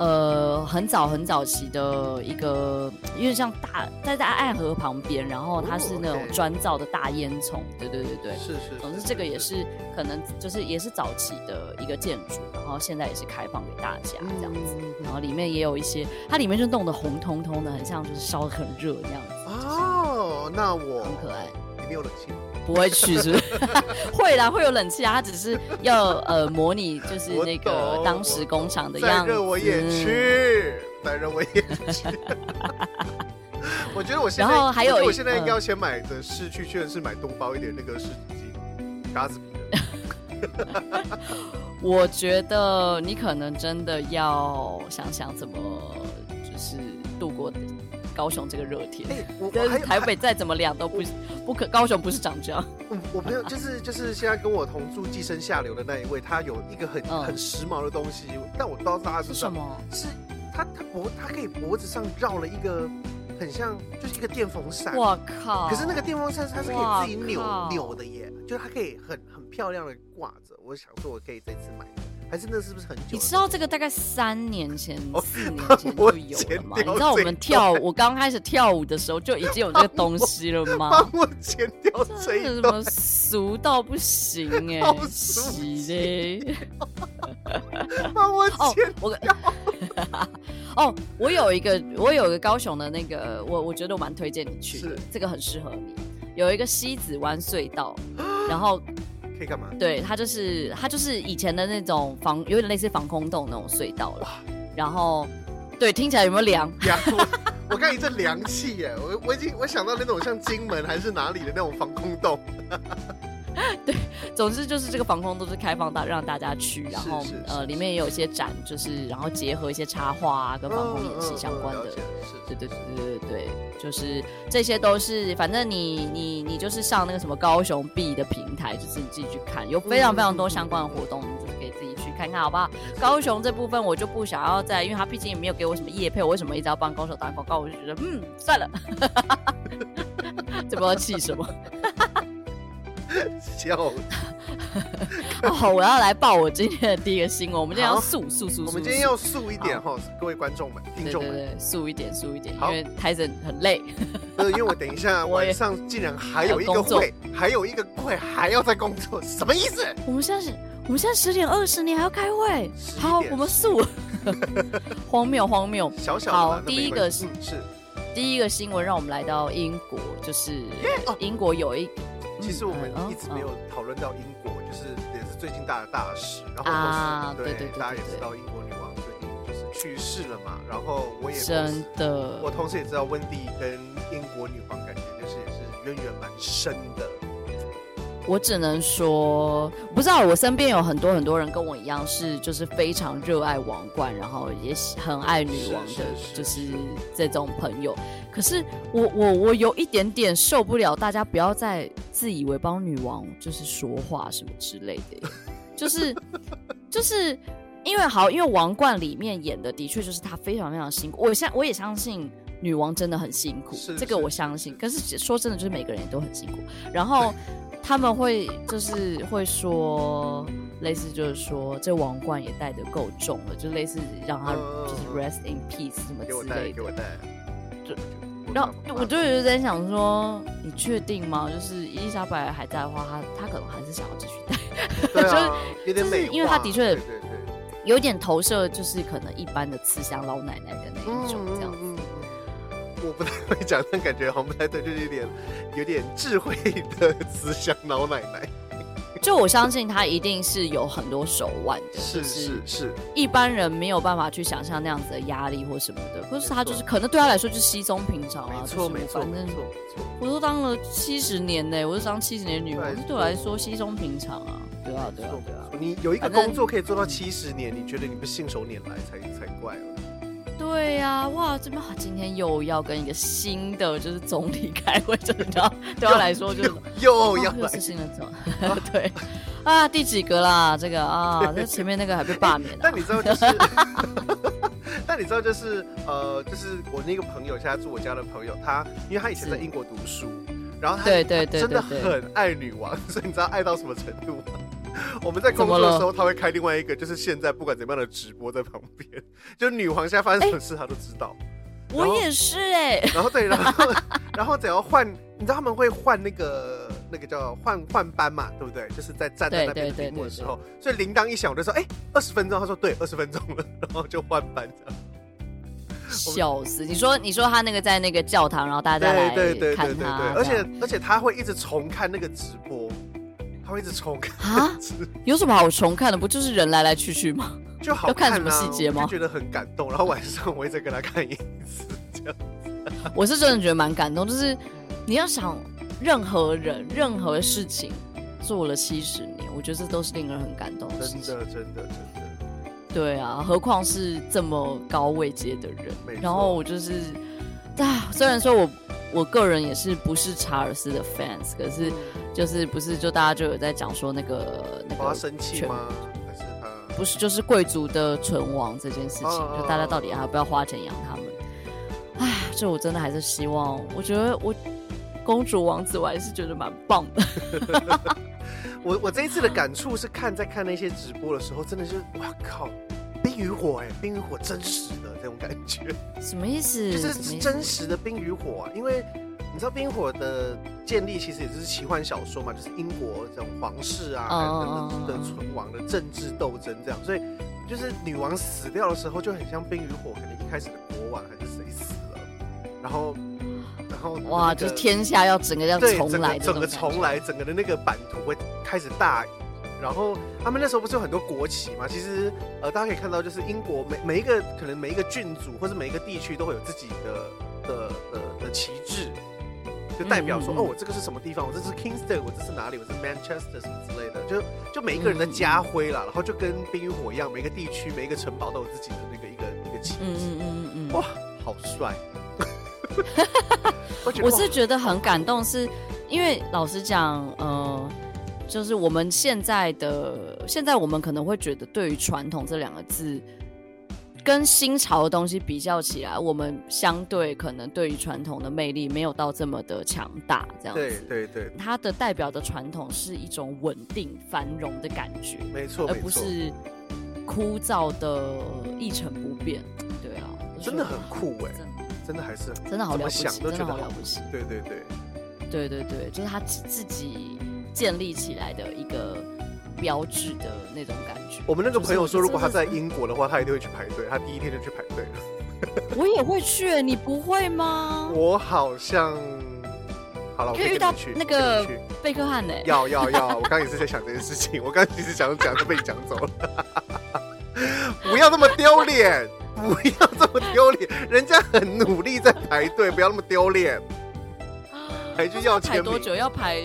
Speaker 1: 呃很早很早期的一个，因为像大在在爱河旁边，然后它是那种砖造的大烟囱，对对对对，
Speaker 2: 是是，
Speaker 1: 总之这个也是可能就是也是早期的一个建筑，然后现在也是开放给大家这样子，然后里面也有一些，它里面就弄得红彤彤的，很像就是烧的很热那样子。
Speaker 2: 哦，那我
Speaker 1: 很可爱。
Speaker 2: 没有冷气吗？
Speaker 1: 不会去是不是？会啦，会有冷气啊。他只是要呃模拟，就是那个当时工厂的样子。再
Speaker 2: 热我也去，再热我也去。我觉得我现在，
Speaker 1: 然后还有，
Speaker 2: 我现在应该要先买的是去确实是买多包一点那个湿纸巾，嘎子皮的。
Speaker 1: 我觉得你可能真的要想想怎么就是度过高雄这个热天。哎、欸，我跟台北再怎么凉都不不可，高雄不是长这样。
Speaker 2: 我我朋友就是就是现在跟我同住寄生下流的那一位，他有一个很、嗯、很时髦的东西，但我不知道大家是什么。是他他脖他可以脖子上绕了一个。很像，就是一个电风扇。
Speaker 1: 我靠！
Speaker 2: 可是那个电风扇它是可以自己扭扭的耶，就是它可以很很漂亮的挂着。我想说，我可以这次买，还是那是不是很久？
Speaker 1: 你知道这个大概三年前、四年前 就有了吗？你知道我们跳舞，我刚开始跳舞的时候就已经有这个东西了吗？
Speaker 2: 帮我剪掉这一
Speaker 1: 段，什么俗到不行哎、欸，洗嘞！
Speaker 2: 帮我剪掉。
Speaker 1: 哦，我有一个，我有一个高雄的那个，我我觉得我蛮推荐你去的，这个很适合你。有一个西子湾隧道，然后
Speaker 2: 可以干嘛？
Speaker 1: 对，它就是它就是以前的那种防，有点类似防空洞那种隧道了。哇然后，对，听起来有没有凉？
Speaker 2: 凉！我看一阵凉气耶，我我已经我想到那种像金门还是哪里的那种防空洞。
Speaker 1: 对，总之就是这个防空都是开放大让大家去，然后呃里面也有一些展，就是然后结合一些插画啊跟防空演习相关的，对对对对对对，就是这些都是，反正你你你就是上那个什么高雄 B 的平台，就是你自己去看，有非常非常多相关的活动，你就是可以自己去看看，好不好？高雄这部分我就不想要再，因为他毕竟也没有给我什么业配，我为什么一直要帮高手打广告？我就觉得嗯算了，这不知道气什么。
Speaker 2: 笑
Speaker 1: 哦！我要来报我今天的第一个新闻。我们今天要素素素，
Speaker 2: 我们今天要素一点哈，各位观众们、听众们，
Speaker 1: 素一点，素一点，因为台子很累。
Speaker 2: 呃，因为我等一下晚上竟然还有一个会，还有一个会还要在工作，什么意思？
Speaker 1: 我们现在是，我们现在十点二十，你还要开会？好，我们素。荒谬，荒谬。
Speaker 2: 小小
Speaker 1: 好，第一个是是第一个新闻，让我们来到英国，就是英国有一。
Speaker 2: 其实我们一直没有讨论到英国，就是也是最近大的大事。然后
Speaker 1: 啊，
Speaker 2: 对对，大家也知道英国女王最近就是去世了嘛。然后我也
Speaker 1: 真的，
Speaker 2: 我同时也知道温蒂跟英国女王感觉就是也是渊源蛮深的。
Speaker 1: 我只能说，不知道我身边有很多很多人跟我一样是就是非常热爱王冠，然后也很爱女王的，就是这种朋友。可是我我我有一点点受不了，大家不要再自以为帮女王就是说话什么之类的，就是就是因为好，因为王冠里面演的的确就是她非常非常辛苦，我相我也相信女王真的很辛苦，这个我相信。可是说真的，就是每个人也都很辛苦。然后他们会就是会说类似就是说这王冠也戴得够重了，就类似让他就是 rest in peace 什么之类的。然后我就有在想说，你确定吗？就是伊丽莎白还在的话，他他可能还是想要继续戴。
Speaker 2: 对啊，有点美，
Speaker 1: 因为她的确有点投射，就是可能一般的慈祥老奶奶的那一种这样子。
Speaker 2: 我不太会讲，但感觉好像不太对，就是有点有点智慧的慈祥老奶奶。
Speaker 1: 就我相信他一定是有很多手腕的，
Speaker 2: 是是是，
Speaker 1: 一般人没有办法去想象那样子的压力或什么的。可是他就是可能对他来说就是稀松平常啊，
Speaker 2: 没错没错，
Speaker 1: 反正我都当了七十年呢，我都当七十年女王，对我来说稀松平常啊。对啊对啊对啊，
Speaker 2: 你有一个工作可以做到七十年，你觉得你不信手拈来才才怪了。
Speaker 1: 对呀、啊，哇，这边好，今天又要跟一个新的就是总理开会，真的，你知道，对他来说就是
Speaker 2: 又要来、哦、
Speaker 1: 是新的总，对，啊，第几个啦？这个啊，那前面那个还被罢免了。
Speaker 2: 但你知道就是，但你知道就是呃，就是我那个朋友，现在住我家的朋友，他因为他以前在英国读书，然后他对对对，真的很爱女王，所以你知道爱到什么程度吗？我们在工作的时候，他会开另外一个，就是现在不管怎么样的直播在旁边，就女皇现在发生什么事，他都知道。
Speaker 1: 我也是哎。
Speaker 2: 然后对，然后然后只要换，你知道他们会换那个那个叫换换班嘛，对不对？就是在站在那边屏幕的时候，所以铃铛一响，我就说哎，二十分钟。他说对，二十分钟了，然后就换班这样。
Speaker 1: 笑死！你说你说他那个在那个教堂，然后大家对对对对对，
Speaker 2: 而且而且他会一直重看那个直播，他会一直重看啊？
Speaker 1: 有什么好重看的？不就是人来来去去吗？
Speaker 2: 就好
Speaker 1: 要看什么细节吗？
Speaker 2: 就觉得很感动，然后晚上我会再跟他看一次，这样子。
Speaker 1: 我是真的觉得蛮感动，就是你要想任何人、任何事情做了七十年，我觉得这都是令人很感动的事情。
Speaker 2: 真的，真的，真的。
Speaker 1: 对啊，何况是这么高位阶的人。然后我就是，啊，虽然说我我个人也是不是查尔斯的 fans，可是就是不是就大家就有在讲说那个那个
Speaker 2: 生气吗？还是他
Speaker 1: 不是就是贵族的存亡这件事情，啊、就大家到底还要不要花钱养他们？唉，这我真的还是希望，我觉得我公主王子我还是觉得蛮棒的。
Speaker 2: 我我这一次的感触是看在看那些直播的时候，真的是哇靠，冰与火哎，冰与火真实的这种感觉，
Speaker 1: 什么意思？
Speaker 2: 就是真实的冰与火啊，因为你知道冰火的建立其实也就是奇幻小说嘛，就是英国这种皇室啊等等的存亡的政治斗争这样，所以就是女王死掉的时候就很像冰与火，可能一开始的国王还是谁死了，然后。然后、
Speaker 1: 哇，就是天下要整个要重来，
Speaker 2: 整个重来，整个的那个版图会开始大移。然后他们那时候不是有很多国旗嘛？其实呃，大家可以看到，就是英国每每一个可能每一个郡主或者每一个地区都会有自己的的的的旗帜，就代表说、嗯、哦，我这个是什么地方？我这是 Kingston，我这是哪里？我是 Manchester 什么之类的，就就每一个人的家徽啦。嗯、然后就跟冰与火一样，每个地区每一个城堡都有自己的那个一个一个旗帜。嗯嗯嗯嗯，哇，好帅！
Speaker 1: 我是觉得很感动，是因为老实讲，呃，就是我们现在的现在，我们可能会觉得，对于传统这两个字，跟新潮的东西比较起来，我们相对可能对于传统的魅力没有到这么的强大，这样子。
Speaker 2: 对对对，
Speaker 1: 它的代表的传统是一种稳定繁荣的感觉，
Speaker 2: 没错，
Speaker 1: 而不是枯燥的一成不变。对啊，
Speaker 2: 真的很酷哎、欸。真的还是
Speaker 1: 真的好了不起，
Speaker 2: 真的
Speaker 1: 好了不起。
Speaker 2: 对对对，
Speaker 1: 对对对，就是他自己建立起来的一个标志的那种感觉。
Speaker 2: 我们那个朋友说，如果他在英国的话，他一定会去排队。他第一天就去排队了。
Speaker 1: 我也会去，你不会吗？
Speaker 2: 我好像好了，我可以遇到
Speaker 1: 那个贝克汉呢。
Speaker 2: 要要要！我刚刚也是在想这件事情，我刚刚其实想讲，就被你讲走了。不要那么丢脸。不要这么丢脸，人家很努力在排队，不要那么丢脸。还去要
Speaker 1: 排多久？要排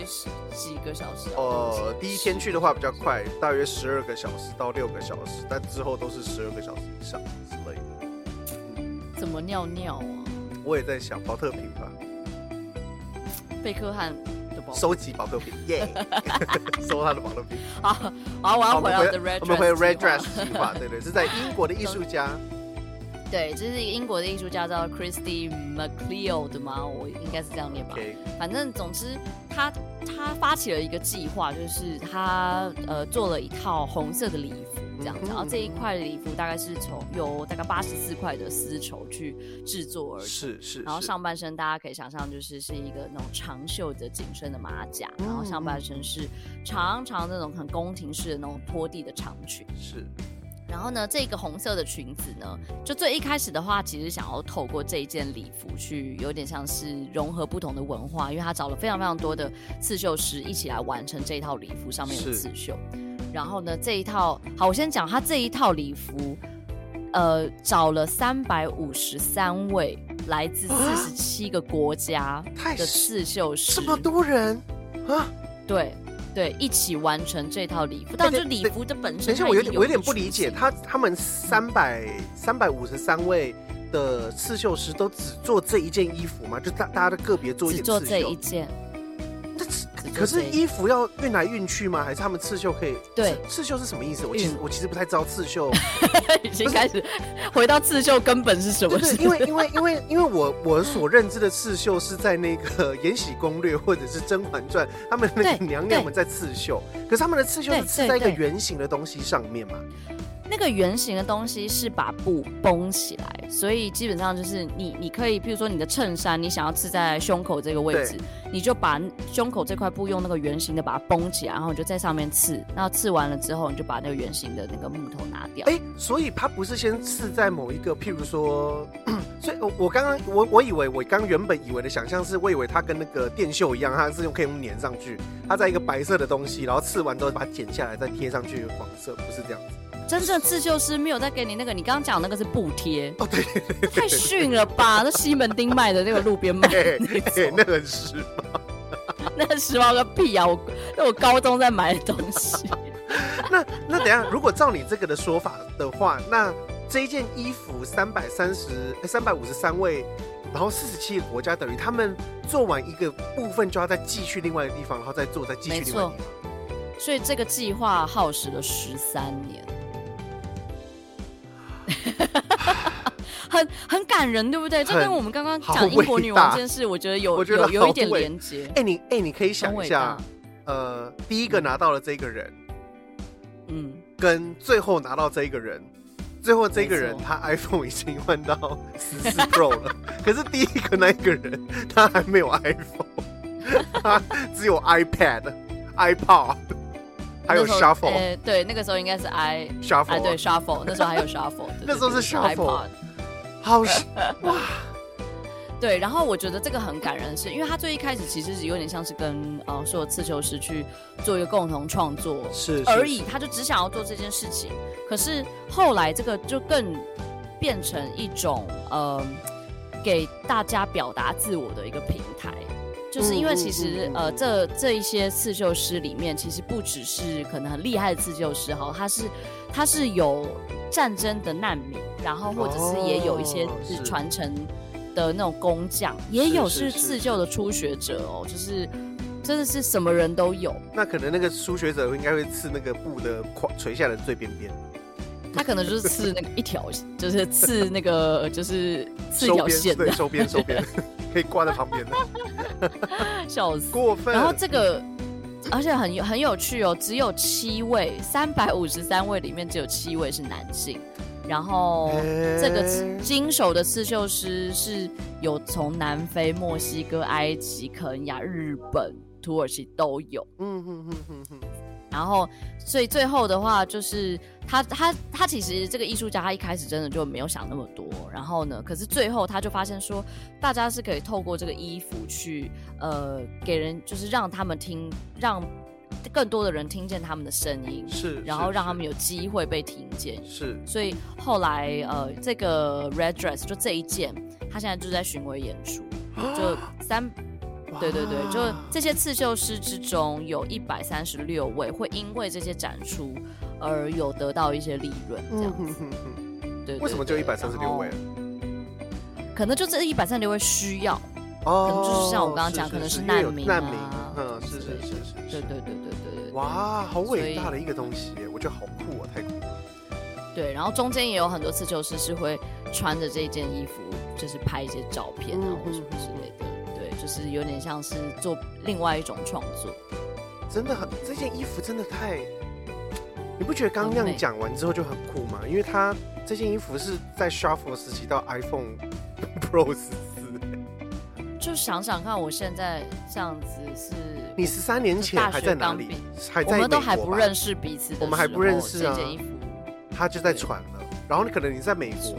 Speaker 1: 几个小时？
Speaker 2: 哦、呃，第一天去的话比较快，大约十二个小时到六个小时，但之后都是十二个小时以上之类的。
Speaker 1: 嗯、怎么尿尿啊？
Speaker 2: 我也在想，保特瓶吧。
Speaker 1: 贝克汉的
Speaker 2: 收集保特瓶，耶、yeah! 收他的保特瓶。
Speaker 1: 好，好，我要回到 The Red，
Speaker 2: 我们回 Red Dress 计划，对对，是在英国的艺术家。
Speaker 1: 对，这是一个英国的艺术家，叫 Christy McLeod 吗？我应该是这样念吧。反正总之，他他发起了一个计划，就是他呃做了一套红色的礼服，这样子。然后这一块礼服大概是从有大概八十四块的丝绸去制作而成。
Speaker 2: 是是。
Speaker 1: 然后上半身大家可以想象，就是是一个那种长袖的紧身的马甲，然后上半身是长长那种很宫廷式的那种拖地的长裙。
Speaker 2: 是。
Speaker 1: 然后呢，这个红色的裙子呢，就最一开始的话，其实想要透过这一件礼服去，有点像是融合不同的文化，因为他找了非常非常多的刺绣师一起来完成这一套礼服上面的刺绣。然后呢，这一套，好，我先讲他这一套礼服，呃，找了三百五十三位来自四十七个国家的刺绣师，
Speaker 2: 这么多人啊？
Speaker 1: 对。对，一起完成这套礼服，但是礼服的本身，
Speaker 2: 等一下，我有点，我有点不理解，他他们三百三百五十三位的刺绣师都只做这一件衣服吗？就大大家的个别做一件刺绣，
Speaker 1: 只做这一件。
Speaker 2: 可是衣服要运来运去吗？还是他们刺绣可以？
Speaker 1: 对，
Speaker 2: 刺绣是什么意思？我其实我其实不太知道刺绣。
Speaker 1: 已经开始回到刺绣根本是什么？
Speaker 2: 因为因为因为因为我我所认知的刺绣是在那个《延禧攻略》或者是《甄嬛传》，他们那个娘娘们在刺绣，可是他们的刺绣是刺在一个圆形的东西上面嘛？
Speaker 1: 那个圆形的东西是把布绷起来，所以基本上就是你，你可以，譬如说你的衬衫，你想要刺在胸口这个位置，你就把胸口这块布用那个圆形的把它绷起来，然后你就在上面刺。那刺完了之后，你就把那个圆形的那个木头拿掉。
Speaker 2: 哎，所以它不是先刺在某一个，譬如说。所以，我我刚刚我我以为我刚原本以为的想象是，我以为它跟那个电绣一样，它是用可以用粘上去，它在一个白色的东西，然后刺完之后把它剪下来再贴上去黄色，不是这样子。
Speaker 1: 真正刺绣师没有在给你那个，你刚刚讲那个是布贴
Speaker 2: 哦，对，
Speaker 1: 太逊了吧？那西门町卖的那个路边卖的那种，
Speaker 2: 那个很时髦，
Speaker 1: 那个时髦个屁啊！我那我高中在买的东西。
Speaker 2: 那那等下，如果照你这个的说法的话，那这一件衣服三百三十三百五十三位，然后四十七个国家，等于他们做完一个部分就要再寄去另外一个地方，然后再做再继续另外一个地方。
Speaker 1: 所以这个计划耗时了十三年。很很感人，对不对？这跟我们刚刚讲英国女王这件事，我觉得有我觉得有，有一点连接。
Speaker 2: 哎，你哎，你可以想一下，呃，第一个拿到了这个人，嗯，跟最后拿到这个人，最后这个人他 iPhone 已经换到十四。Pro 了，可是第一个那个人他还没有 iPhone，他只有 iPad、iPod。还有 shuffle，
Speaker 1: 欸、对，那个时候应该是 i
Speaker 2: shuffle，、啊、
Speaker 1: 对 shuffle，那时候还有 shuffle，
Speaker 2: 那时候是 shuffle，好 哇，
Speaker 1: 对，然后我觉得这个很感人的是，因为他最一开始其实是有点像是跟呃所有刺绣师去做一个共同创作
Speaker 2: 是
Speaker 1: 而已，他就只想要做这件事情，可是后来这个就更变成一种呃给大家表达自我的一个平台。就是因为其实呃，这这一些刺绣师里面，其实不只是可能很厉害的刺绣师哈，他是他是有战争的难民，然后或者是也有一些是。传承的那种工匠，也有是刺绣的初学者哦，就是真的是什么人都有。
Speaker 2: 那可能那个初学者应该会刺那个布的框垂下的最边边，
Speaker 1: 他可能就是刺那个一条，就是刺那个就是刺一条线，
Speaker 2: 对，收边收边。可以挂在旁边的，
Speaker 1: 笑死，
Speaker 2: 过分。
Speaker 1: 然后这个，而且很有很有趣哦，只有七位，三百五十三位里面只有七位是男性。然后这个金手的刺绣师是有从南非、墨西哥、埃及、肯亚、日本、土耳其都有。嗯哼哼哼哼。然后，所以最后的话就是他他他其实这个艺术家他一开始真的就没有想那么多。然后呢，可是最后他就发现说，大家是可以透过这个衣服去呃给人，就是让他们听，让更多的人听见他们的声音，
Speaker 2: 是，
Speaker 1: 然后让他们有机会被听见，
Speaker 2: 是。
Speaker 1: 所以后来呃这个 Red Dress 就这一件，他现在就在巡回演出，就三。对对对，就这些刺绣师之中，有一百三十六位会因为这些展出而有得到一些利润，这样子。对，
Speaker 2: 为什么就一百三十六位？
Speaker 1: 可能就这一百三十六位需要，可能就是像我刚刚讲，可能是难民啊。
Speaker 2: 嗯，是是是是。
Speaker 1: 对对对对对对。
Speaker 2: 哇，好伟大的一个东西，我觉得好酷啊，太酷了。
Speaker 1: 对，然后中间也有很多刺绣师是会穿着这件衣服，就是拍一些照片啊，或什么之类的。就是有点像是做另外一种创作，
Speaker 2: 真的很，这件衣服真的太，你不觉得刚刚那样讲完之后就很酷吗？因为它这件衣服是在 Shuffle 时期到 iPhone Pro 十四，
Speaker 1: 就想想看，我现在这样子是，
Speaker 2: 你十三年前还在哪里？还在
Speaker 1: 我们都还不认识彼此的，
Speaker 2: 我们还不认识啊。
Speaker 1: 这件衣服，
Speaker 2: 他就在传了，然后你可能你在美国，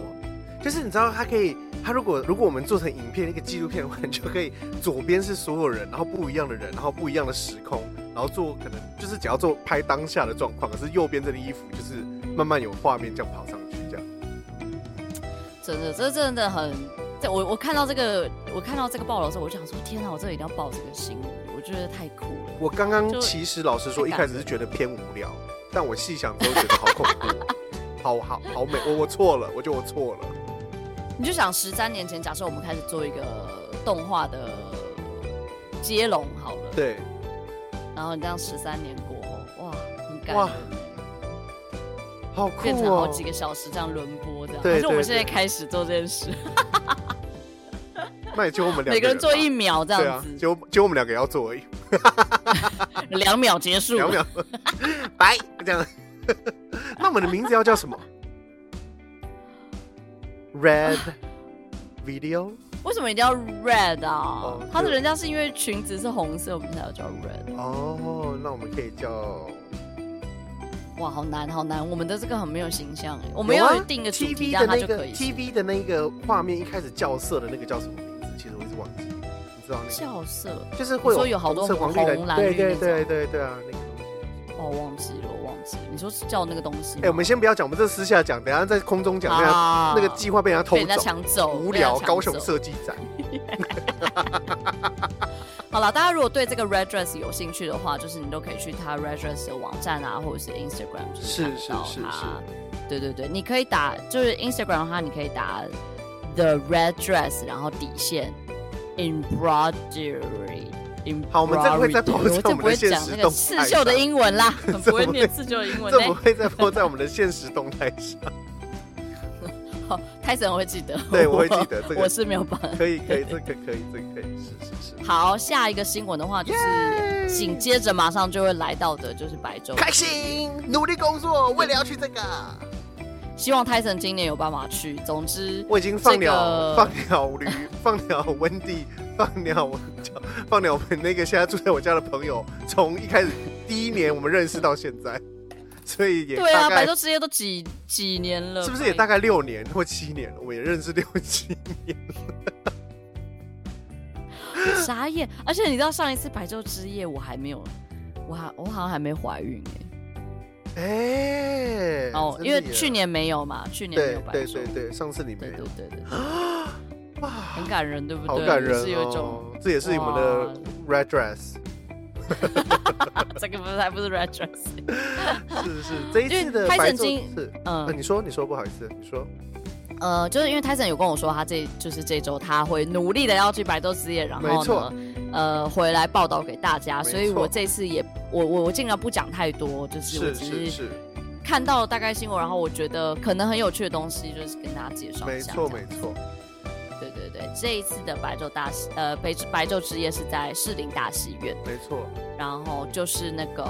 Speaker 2: 就是你知道他可以。他如果如果我们做成影片一个纪录片的话，你就可以左边是所有人，然后不一样的人，然后不一样的时空，然后做可能就是只要做拍当下的状况，可是右边这个衣服就是慢慢有画面这样跑上去，这样。
Speaker 1: 真的，这真的很，在我我看到这个我看到这个报道的时候，我就想说天哪，我这里一定要报这个新闻，我觉得太酷了。
Speaker 2: 我刚刚其实老实说，一开始是觉得偏无聊，但我细想之后觉得好恐怖，好 好好美，我我错了，我觉得我错了。
Speaker 1: 你就想十三年前，假设我们开始做一个动画的接龙好了，
Speaker 2: 对。
Speaker 1: 然后你这样十三年过后，哇，很感人，哇，
Speaker 2: 好酷哦，
Speaker 1: 变成好几个小时这样轮播这样。对，可是我们现在开始做这件事。
Speaker 2: 那也就我们两个，
Speaker 1: 每个人做一秒这样子，
Speaker 2: 就就我们两个要做而已。
Speaker 1: 两秒结束，
Speaker 2: 两秒，拜这样。那我们的名字要叫什么？Red video？
Speaker 1: 为什么一定要 red 啊？他的人家是因为裙子是红色，我们才要叫 red。
Speaker 2: 哦，那我们可以叫
Speaker 1: 哇，好难好难，我们的这个很没有形象哎，我们要定个
Speaker 2: TV 的那个 TV 的那个画面一开始校色的那个叫什么名字？其实我一直忘记，你知道那个
Speaker 1: 校色
Speaker 2: 就是会有
Speaker 1: 说有好多红蓝绿，
Speaker 2: 对对对对对啊，那个东西。
Speaker 1: 哦，忘记了，你说是叫那个东西？
Speaker 2: 哎，我们先不要讲，我们这私下讲，等下在空中讲，那那个计划被人家偷走，
Speaker 1: 抢走，
Speaker 2: 无聊。高雄设计展。
Speaker 1: 好了，大家如果对这个 Red Dress 有兴趣的话，就是你都可以去他 Red Dress 的网站啊，或者是 Instagram，就是看到他。对对对，你可以打，就是 Instagram 的话，你可以打 The Red Dress，然后底线 Embroidery。
Speaker 2: 好，我们这 不会再播在我们的现实动态上。
Speaker 1: 刺绣的英文啦，不会念刺绣的英文。
Speaker 2: 这不会再播在我们的现实动态上。
Speaker 1: 好，泰森我会记得，
Speaker 2: 对，我会记得这个，
Speaker 1: 我是没有办法。
Speaker 2: 可以，可以，这个可以，这个可以，是是是。
Speaker 1: 好，下一个新闻的话，就是紧接着马上就会来到的，就是白昼。
Speaker 2: 开心，努力工作，为了要去这个。
Speaker 1: 希望泰森今年有办法去。总之，
Speaker 2: 我已经放鸟，放鸟驴，放鸟温蒂，放鸟放鸟我们那个现在住在我家的朋友，从一开始第一年我们认识到现在。所以也
Speaker 1: 对啊，白昼之夜都几几年了，
Speaker 2: 是不是也大概六年或七年了？我也认识六七年了，
Speaker 1: 傻眼！而且你知道上一次白昼之夜我还没有，我还我好像还没怀孕哎、
Speaker 2: 欸，哎
Speaker 1: 哦，因为去年没有嘛，去年没有白昼，
Speaker 2: 对对对，上次你没。有，
Speaker 1: 对对对，对，哇，很感人，对不对？
Speaker 2: 好感人哦，这也是你们的 red dress。
Speaker 1: 这个不是还不是 red dress，
Speaker 2: 是是这一次的白昼是嗯、呃，你说你说不好意思，你说，
Speaker 1: 呃，就是因为泰森有跟我说，他这就是这周他会努力的要去白昼之夜，然后呢，呃，回来报道给大家，所以我这次也我我我尽量不讲太多，就是我只是看到大概新闻，然后我觉得可能很有趣的东西，就是跟大家介绍一下，
Speaker 2: 没错没错。
Speaker 1: 对对对，这一次的白昼大戏，呃，白白昼之夜是在士林大戏院，
Speaker 2: 没错。
Speaker 1: 然后就是那个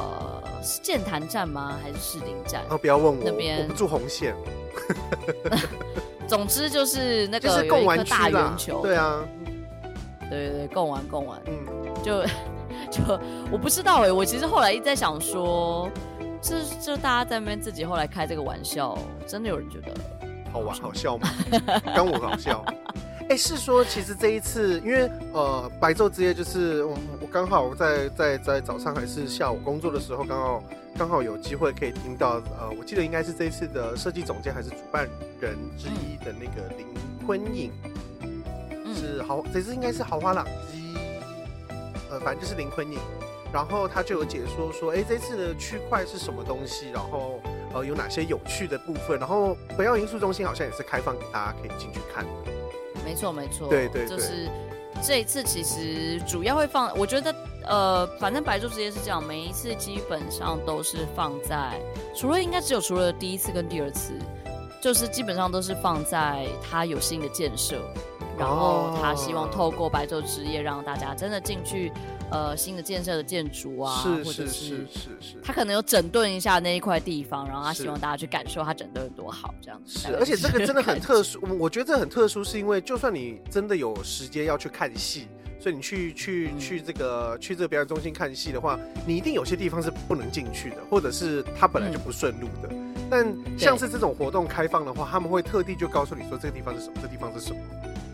Speaker 1: 是剑潭站吗？还是士林站？
Speaker 2: 哦，不要问我，
Speaker 1: 那边
Speaker 2: 我不住红线。
Speaker 1: 总之就是那个有一颗大圆球，
Speaker 2: 对啊，
Speaker 1: 对对对，贡丸贡丸，嗯，就就我不知道哎，我其实后来一直在想说，是就大家在那边自己后来开这个玩笑，真的有人觉得
Speaker 2: 好玩好笑吗？跟我搞笑。哎，是说其实这一次，因为呃，白昼之夜就是我我刚好在在在早上还是下午工作的时候，刚好刚好有机会可以听到，呃，我记得应该是这一次的设计总监还是主办人之一的那个林坤颖，是豪，这次应该是豪华朗基，呃，反正就是林坤颖，然后他就有解说说，哎，这次的区块是什么东西，然后呃有哪些有趣的部分，然后北艺艺术中心好像也是开放给大家可以进去看。的。
Speaker 1: 没错，没错，
Speaker 2: 对对，
Speaker 1: 就是这一次其实主要会放，我觉得呃，反正白昼之夜是这样，每一次基本上都是放在，除了应该只有除了第一次跟第二次，就是基本上都是放在他有新的建设，然后他希望透过白昼之夜让大家真的进去。呃，新的建设的建筑啊，
Speaker 2: 是
Speaker 1: 或者是
Speaker 2: 是是是，
Speaker 1: 他可能有整顿一下那一块地方，然后他希望大家去感受他整顿有多好，这样子。
Speaker 2: 是，而且这个真的很特殊，我觉得这很特殊，是因为就算你真的有时间要去看戏，所以你去去去这个去这个表演中心看戏的话，你一定有些地方是不能进去的，或者是它本来就不顺路的。但像是这种活动开放的话，他们会特地就告诉你说这个地方是什么，这个地方是什么。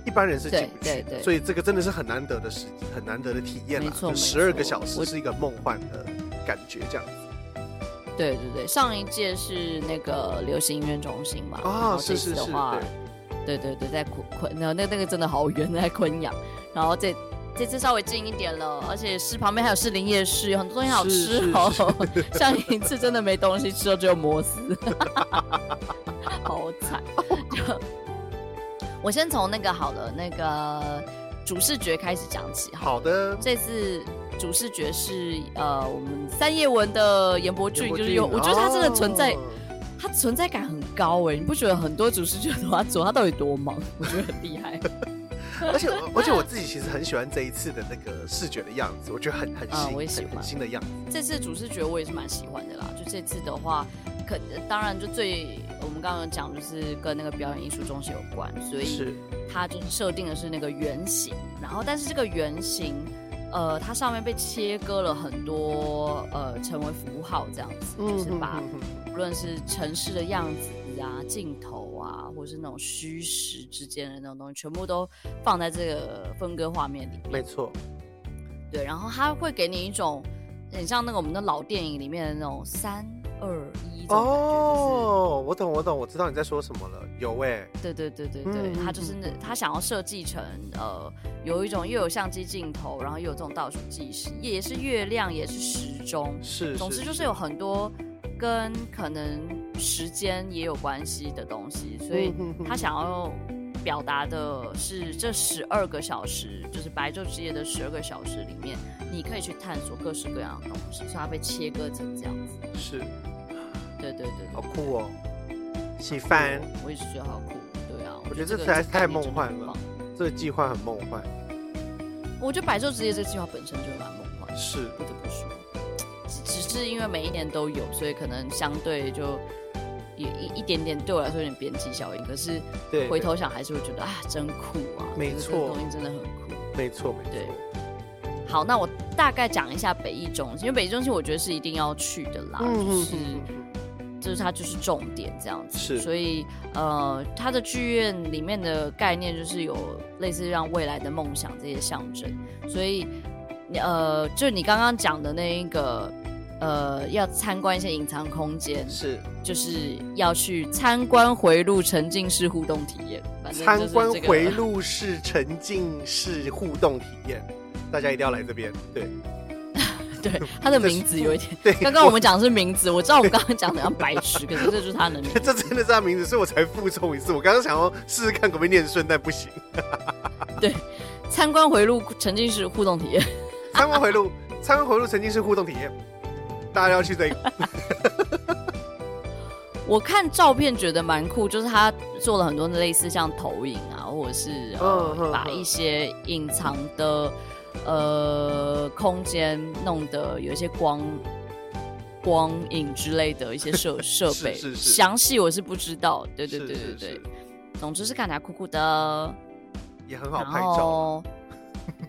Speaker 2: 一般人是进不去的，所以这个真的是很难得的时，很难得的体验了。就十二个小时是一个梦幻的感觉，这样子。
Speaker 1: 对对对，上一届是那个流行音乐中心嘛，
Speaker 2: 啊，是是是。
Speaker 1: 对对对，在昆昆，那那那个真的好远，在昆阳。然后这这次稍微近一点了，而且是旁边还有士林夜市，有很多东西好吃哦。上一次真的没东西吃，只有摩斯，好惨。就。我先从那个好了，那个主视觉开始讲起。
Speaker 2: 好的，
Speaker 1: 这次主视觉是呃，我们三叶文的严伯俊，就是有，我觉得他真的存在，他存在感很高哎，你不觉得很多主视觉都他做，他到底多忙？我觉得很厉害。
Speaker 2: 而且而且我自己其实很喜欢这一次的那个视觉的样子，我觉得很很新，嗯、我也喜欢新的样子。
Speaker 1: 这次主视觉我也是蛮喜欢的啦，就这次的话。可当然，就最我们刚刚讲，就是跟那个表演艺术中心有关，所以它就是设定的是那个圆形。然后，但是这个圆形，呃，它上面被切割了很多，呃，成为符号这样子，嗯、就是把无论是城市的样子啊、镜头啊，或者是那种虚实之间的那种东西，全部都放在这个分割画面里面。
Speaker 2: 没错，
Speaker 1: 对，然后它会给你一种很像那个我们的老电影里面的那种三二一
Speaker 2: 哦，我懂，我懂，我知道你在说什么了。有哎、欸，
Speaker 1: 对对对对对，他、嗯、就是那他想要设计成呃，有一种又有相机镜头，然后又有这种倒数计时，也是月亮，也是时钟，
Speaker 2: 是，
Speaker 1: 总之就是有很多跟可能时间也有关系的东西，所以他想要表达的是这十二个小时，就是白昼之夜的十二个小时里面，你可以去探索各式各样的东西，所以它被切割成这样子，
Speaker 2: 是，
Speaker 1: 对对对，
Speaker 2: 好酷哦。喜欢，
Speaker 1: 我也是觉得好酷，对啊，
Speaker 2: 我觉得这实在是太梦幻了，这个计划很梦幻。
Speaker 1: 我觉得百兽之夜这个计划本身就蛮梦幻，
Speaker 2: 是
Speaker 1: 不得不说，只是因为每一年都有，所以可能相对就一一一点点对我来说有点边际效应。可是回头想还是会觉得啊，真酷啊，
Speaker 2: 没错，
Speaker 1: 这个东西真的很酷，
Speaker 2: 没错，没错。
Speaker 1: 对，好，那我大概讲一下北艺中心，因为北艺中心我觉得是一定要去的啦，就是。就是它就是重点这样子，
Speaker 2: 是，
Speaker 1: 所以呃，它的剧院里面的概念就是有类似让未来的梦想这些象征，所以呃，就你刚刚讲的那一个呃，要参观一些隐藏空间，
Speaker 2: 是，
Speaker 1: 就是要去参观回路沉浸式互动体验，
Speaker 2: 参观回路式沉浸式互动体验，大家一定要来这边，对。
Speaker 1: 对，他的名字有一点。对，刚刚我们讲的是名字，我，知道我们刚刚讲的像白痴，可是这就是他的名字。
Speaker 2: 这真的是他名字，所以我才复诵一次。我刚刚想要试试看可不可以念顺，但不行。
Speaker 1: 对，参观回路沉浸式互动体验。
Speaker 2: 参观回路，参观回路沉浸式互动体验，大家要去这个。
Speaker 1: 我看照片觉得蛮酷，就是他做了很多类似像投影啊，或者是呃把一些隐藏的。呃，空间弄得有一些光、光影之类的一些设设备，详细我是不知道。对对对对对，是是是，总之是看起来酷酷的，
Speaker 2: 也很好拍照。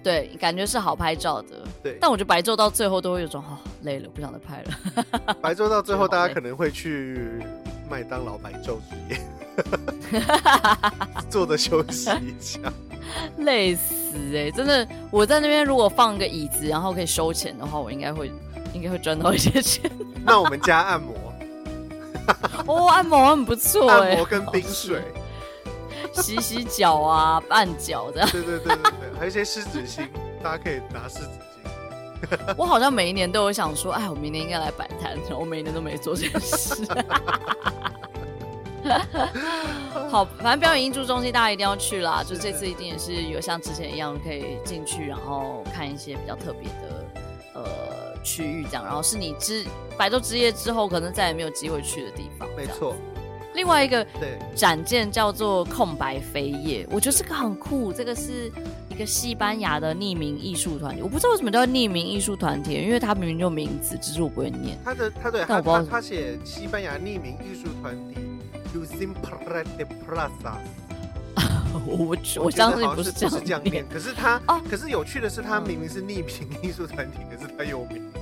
Speaker 1: 对，感觉是好拍照的。对，但我觉得白昼到最后都会有种哦，累了，不想再拍了。
Speaker 2: 白昼到最后，大家可能会去麦当劳白昼之夜，坐着休息一下。
Speaker 1: 累死哎、欸！真的，我在那边如果放个椅子，然后可以收钱的话，我应该会，应该会赚到一些钱。
Speaker 2: 那我们加按摩，
Speaker 1: 哦，按摩很不错哎、欸，
Speaker 2: 按摩跟冰水，
Speaker 1: 洗洗脚啊，按脚的。
Speaker 2: 对对对对对，还有一些湿纸巾，大家可以拿湿纸巾。
Speaker 1: 我好像每一年都有想说，哎，我明年应该来摆摊，然后我每一年都没做这件事。好，反正表演艺术中心大家一定要去啦！就这次一定也是有像之前一样可以进去，然后看一些比较特别的呃区域，这样，然后是你之白昼之夜之后可能再也没有机会去的地方。
Speaker 2: 没错。
Speaker 1: 另外一个展件叫做空白飞页，我觉得这个很酷。这个是一个西班牙的匿名艺术团体，我不知道为什么叫匿名艺术团体，因为它明明就名字，只是我不会念。
Speaker 2: 他的他的他他他写西班牙匿名艺术团体。
Speaker 1: 我我相信不是这样念，
Speaker 2: 可是他哦，可是有趣的是，他明明是匿名艺术团体，可是他有名字。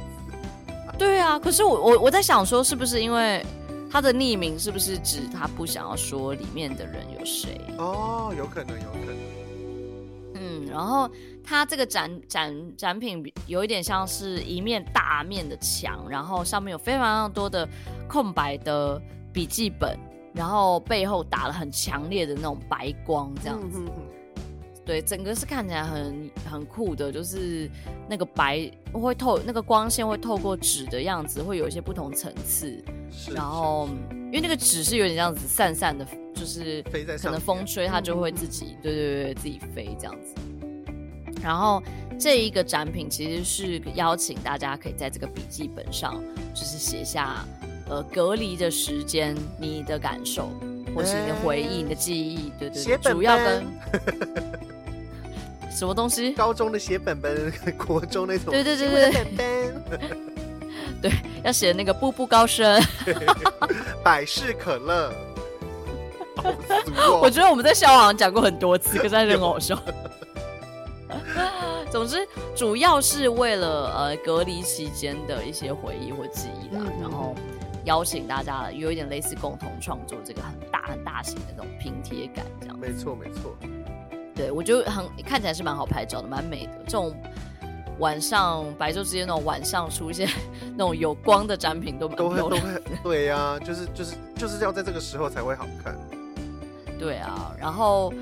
Speaker 1: 对啊，可是我我我在想说，是不是因为他的匿名，是不是指他不想要说里面的人有谁？
Speaker 2: 哦，有可能，有可能。
Speaker 1: 嗯，然后他这个展展展品有一点像是一面大面的墙，然后上面有非常多的空白的笔记本。然后背后打了很强烈的那种白光，这样子，嗯、哼哼对，整个是看起来很很酷的，就是那个白会透，那个光线会透过纸的样子，会有一些不同层次。是然后，因为那个纸是有点这样子散散的，就是可能风吹它就会自己，对对对，自己飞这样子。然后这一个展品其实是邀请大家可以在这个笔记本上，就是写下。呃，隔离的时间，你的感受，或是你的回忆、欸、你的记忆，对对，对，
Speaker 2: 本本。
Speaker 1: 主要跟 什么东西？
Speaker 2: 高中的写本本，国中那种，
Speaker 1: 对对对对。对，对，要写那个步步高升，
Speaker 2: 百事可乐。
Speaker 1: 我觉得我们在校网讲过很多次，可是还是很好笑。总之，主要是为了呃隔离期间的一些回忆或记忆啦，嗯、然后邀请大家有一点类似共同创作这个很大很大型的那种拼贴感，这样。
Speaker 2: 没错，没错。
Speaker 1: 对，我觉得很看起来是蛮好拍照的，蛮美的。这种晚上白昼之间那种晚上出现那种有光的展品都蛮
Speaker 2: 都会都会对呀、啊，就是就是就是要在这个时候才会好看。
Speaker 1: 对啊，然后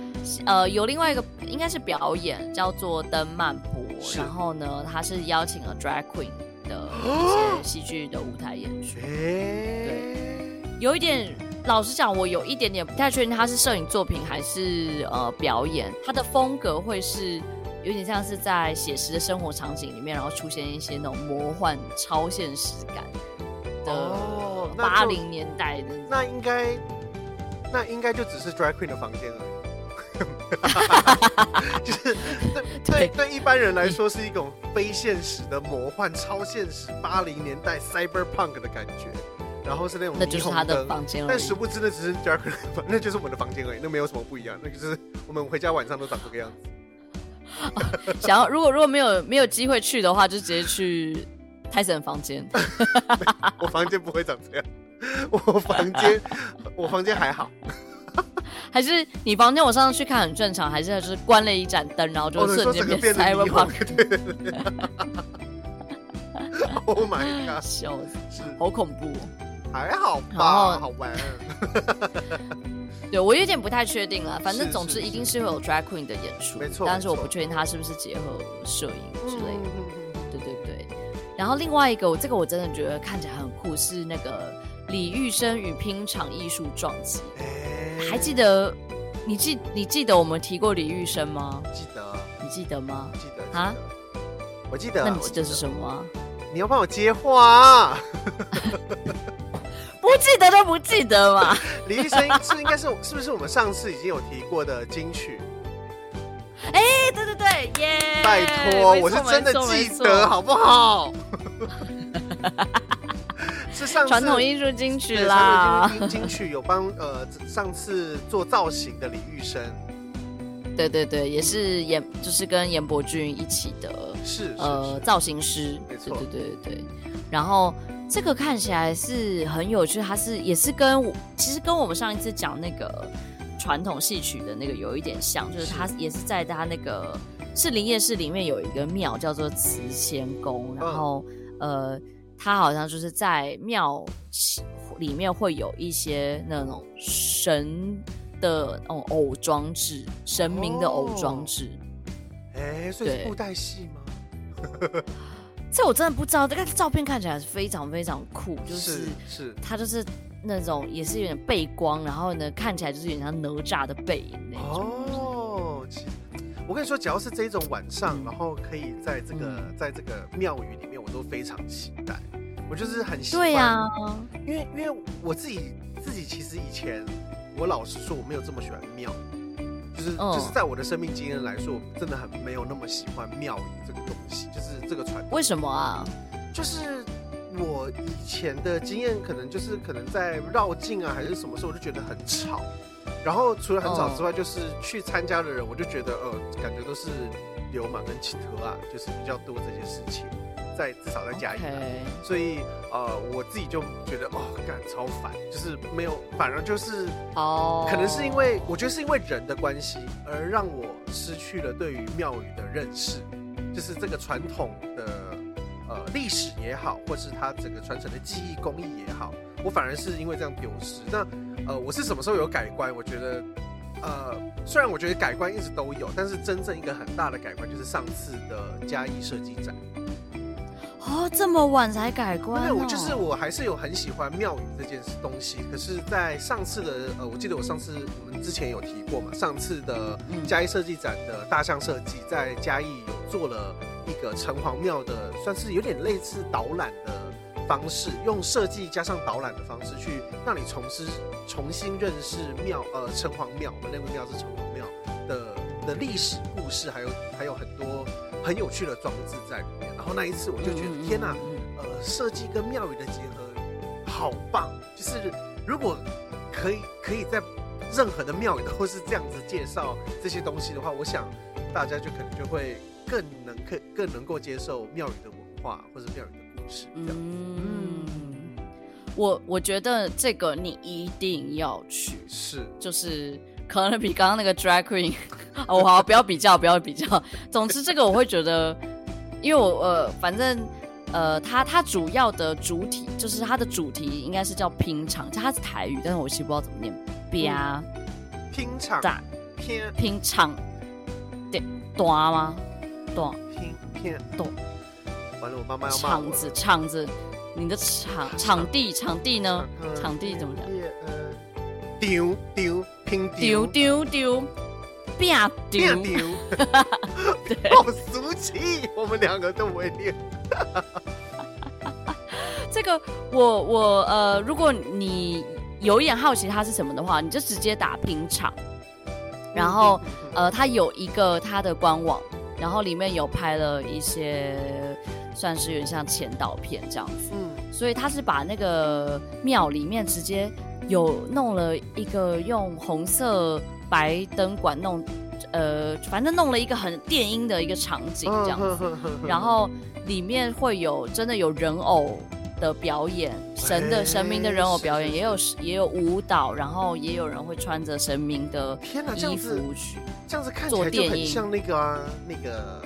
Speaker 1: 呃有另外一个应该是表演叫做灯漫播，然后呢他是邀请了 drag queen 的 一些戏剧的舞台演出，对，有一点。老实讲，我有一点点不太确定他是摄影作品还是呃表演。他的风格会是有点像是在写实的生活场景里面，然后出现一些那种魔幻超现实感的八零年代的。
Speaker 2: 那应该那应该就只是 Drag Queen 的房间而已。就是 对对对，一般人来说是一种非现实的魔幻超现实八零年代 Cyberpunk 的感觉。然后是那种，
Speaker 1: 那就是他的房间，
Speaker 2: 但殊不知那只是 Drag Queen，那就是我们的房间而已，那没有什么不一样，那就是我们回家晚上都长这个样子。
Speaker 1: 哦、想要如果如果没有没有机会去的话，就直接去泰森房间。
Speaker 2: 我房间不会长这样，我房间我房间还好。
Speaker 1: 还是你房间我上次去看很正常，还是就是关了一盏灯，然后就瞬间变 Cyberpunk。对对对
Speaker 2: Oh my god！
Speaker 1: 笑死，是好恐怖。
Speaker 2: 还好吧，好玩。
Speaker 1: 对，我有点不太确定了，反正总之一定是会有 drag queen 的演出，
Speaker 2: 没错。
Speaker 1: 但是我不确定他是不是结合摄影之类的。对对对。然后另外一个，我这个我真的觉得看起来很酷，是那个李玉生与拼场艺术撞击。还记得？你记你记得我们提过李玉生吗？
Speaker 2: 记得。
Speaker 1: 你记得吗？
Speaker 2: 记得啊。我记得。
Speaker 1: 那你记得是什么？
Speaker 2: 你要帮我接话。
Speaker 1: 不记得都不记得嘛？
Speaker 2: 李玉生是应该是是不是我们上次已经有提过的金曲？
Speaker 1: 哎，对对对，耶！
Speaker 2: 拜托，我是真的记得，好不好？是上次传
Speaker 1: 统艺术金曲啦，
Speaker 2: 金曲有帮呃上次做造型的李玉生。
Speaker 1: 对对对，也是严，就是跟严伯俊一起的，
Speaker 2: 是
Speaker 1: 呃造型师，
Speaker 2: 没错，
Speaker 1: 对对对对，然后。这个看起来是很有趣，它是也是跟其实跟我们上一次讲那个传统戏曲的那个有一点像，就是它也是在它那个是林夜市里面有一个庙叫做慈仙宫，然后、嗯、呃，它好像就是在庙里面会有一些那种神的那种偶装置，神明的偶装置。
Speaker 2: 哎、哦，所以是布袋戏吗？
Speaker 1: 这我真的不知道，这个照片看起来是非常非常酷，就是
Speaker 2: 是
Speaker 1: 它就是那种也是有点背光，然后呢看起来就是有点像哪吒的背影那种。
Speaker 2: 哦，我跟你说，只要是这种晚上，然后可以在这个、嗯、在这个庙宇里面，我都非常期待。我就是很喜欢，
Speaker 1: 对呀、啊，
Speaker 2: 因为因为我自己自己其实以前，我老实说我没有这么喜欢庙，就是、嗯、就是在我的生命经验来说，我真的很没有那么喜欢庙宇这个东西，就是。这个传统
Speaker 1: 为什么啊？
Speaker 2: 就是我以前的经验，可能就是可能在绕境啊，还是什么时候，我就觉得很吵。然后除了很吵之外，就是去参加的人，我就觉得呃，感觉都是流氓跟乞头啊，就是比较多这些事情，在至少在嘉义。所以呃，我自己就觉得哦，感超烦，就是没有，反而就是哦，可能是因为我觉得是因为人的关系，而让我失去了对于庙宇的认识。就是这个传统的呃历史也好，或是它整个传承的技艺工艺也好，我反而是因为这样丢失。那呃，我是什么时候有改观？我觉得呃，虽然我觉得改观一直都有，但是真正一个很大的改观就是上次的嘉义设计展。
Speaker 1: 哦，这么晚才改观？哦？
Speaker 2: 对，我就是我还是有很喜欢庙宇这件东西。可是，在上次的呃，我记得我上次我们之前有提过嘛，上次的嘉义设计展的大象设计在嘉义有做了一个城隍庙的，算是有点类似导览的方式，用设计加上导览的方式去让你重新重新认识庙呃城隍庙，我们认为庙是城隍庙的的历史故事，还有还有很多。很有趣的装置在里面，然后那一次我就觉得天哪，呃，设计跟庙宇的结合好棒！就是如果可以可以在任何的庙宇都是这样子介绍这些东西的话，我想大家就可能就会更能可更能够接受庙宇的文化或者庙宇的故事这样子。嗯，
Speaker 1: 我我觉得这个你一定要去，
Speaker 2: 是
Speaker 1: 就是可能比刚刚那个 drag queen，哦好，不要比较，不要比较。总之这个我会觉得，因为我呃反正。呃，它它主要的主体就是它的主题应该是叫拼场，它是台语，但是我其实不知道怎么念。吧、
Speaker 2: 嗯，拼场，
Speaker 1: 拼拼场，对，短吗？短，
Speaker 2: 拼拼
Speaker 1: 短。
Speaker 2: 完了，我妈妈要骂我。
Speaker 1: 场子，场子，你的场场地场地呢？场地怎么讲？
Speaker 2: 丢丢拼
Speaker 1: 丢。丢丢，变丢。丢。
Speaker 2: 对，好俗气，我们两个都不会念。
Speaker 1: 这个我我呃，如果你有一点好奇它是什么的话，你就直接打拼场，然后呃，它有一个它的官网，然后里面有拍了一些算是有点像前导片这样子，嗯，所以他是把那个庙里面直接有弄了一个用红色白灯管弄，呃，反正弄了一个很电音的一个场景这样子，然后。里面会有真的有人偶的表演，神的神明的人偶表演，也有也有舞蹈，然后也有人会穿着神明的衣服去
Speaker 2: 这样子看起来就很像那个啊，那个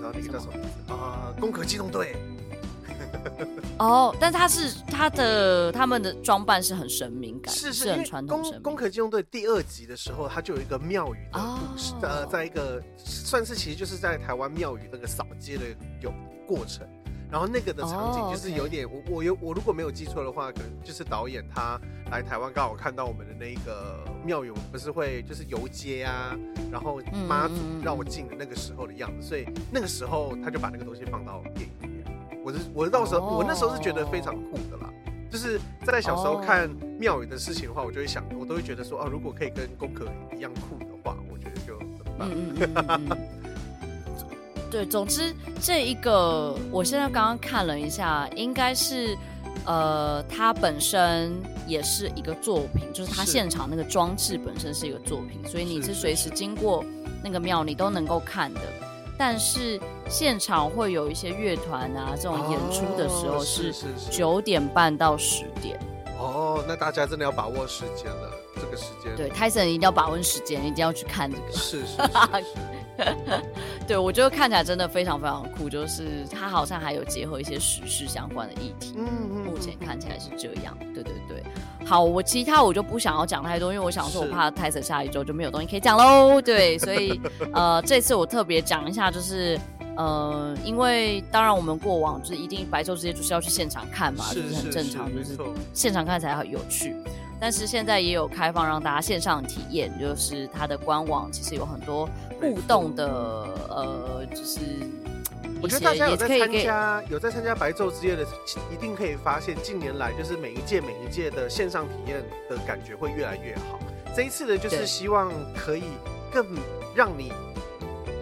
Speaker 2: 然后那个叫什么名字啊？攻壳机动队。
Speaker 1: 哦，但他是他的他们的装扮是很神明感，
Speaker 2: 是
Speaker 1: 是很传统神。
Speaker 2: 攻壳机动队第二集的时候，他就有一个庙宇的故事，呃，在一个算是其实就是在台湾庙宇那个扫街的有。过程，然后那个的场景就是有点，我我有我如果没有记错的话，可能就是导演他来台湾刚好看到我们的那个庙宇，不是会就是游街啊，然后妈祖绕境的那个时候的样子，所以那个时候他就把那个东西放到电影。我是我到时候我那时候是觉得非常酷的啦，就是在小时候看庙宇的事情的话，我就会想，我都会觉得说，哦，如果可以跟攻壳一样酷的话，我觉得就很棒。
Speaker 1: 对，总之这一个，我现在刚刚看了一下，应该是，呃，它本身也是一个作品，就是它现场那个装置本身是一个作品，所以你是随时经过那个庙，你都能够看的。但是现场会有一些乐团啊，这种演出的时候是九点半到十点。
Speaker 2: 哦，那大家真的要把握时间了，这个时间。
Speaker 1: 对，Tyson 一定要把握时间，一定要去看这个。
Speaker 2: 是是是，是。
Speaker 1: 对，我觉得看起来真的非常非常酷，就是它好像还有结合一些时事相关的议题。嗯嗯，目前看起来是这样。对对对，好，我其他我就不想要讲太多，因为我想说我怕泰森下一周就没有东西可以讲喽。对，所以呃，这次我特别讲一下，就是呃，因为当然我们过往就是一定白昼之夜就是要去现场看嘛，是就是很正常，就是现场看才很有趣。但是现在也有开放让大家线上体验，就是它的官网其实有很多互动的，呃，就是
Speaker 2: 我觉得大家有在参加有在参加白昼之夜的，一定可以发现近年来就是每一届每一届的线上体验的感觉会越来越好。这一次的就是希望可以更让你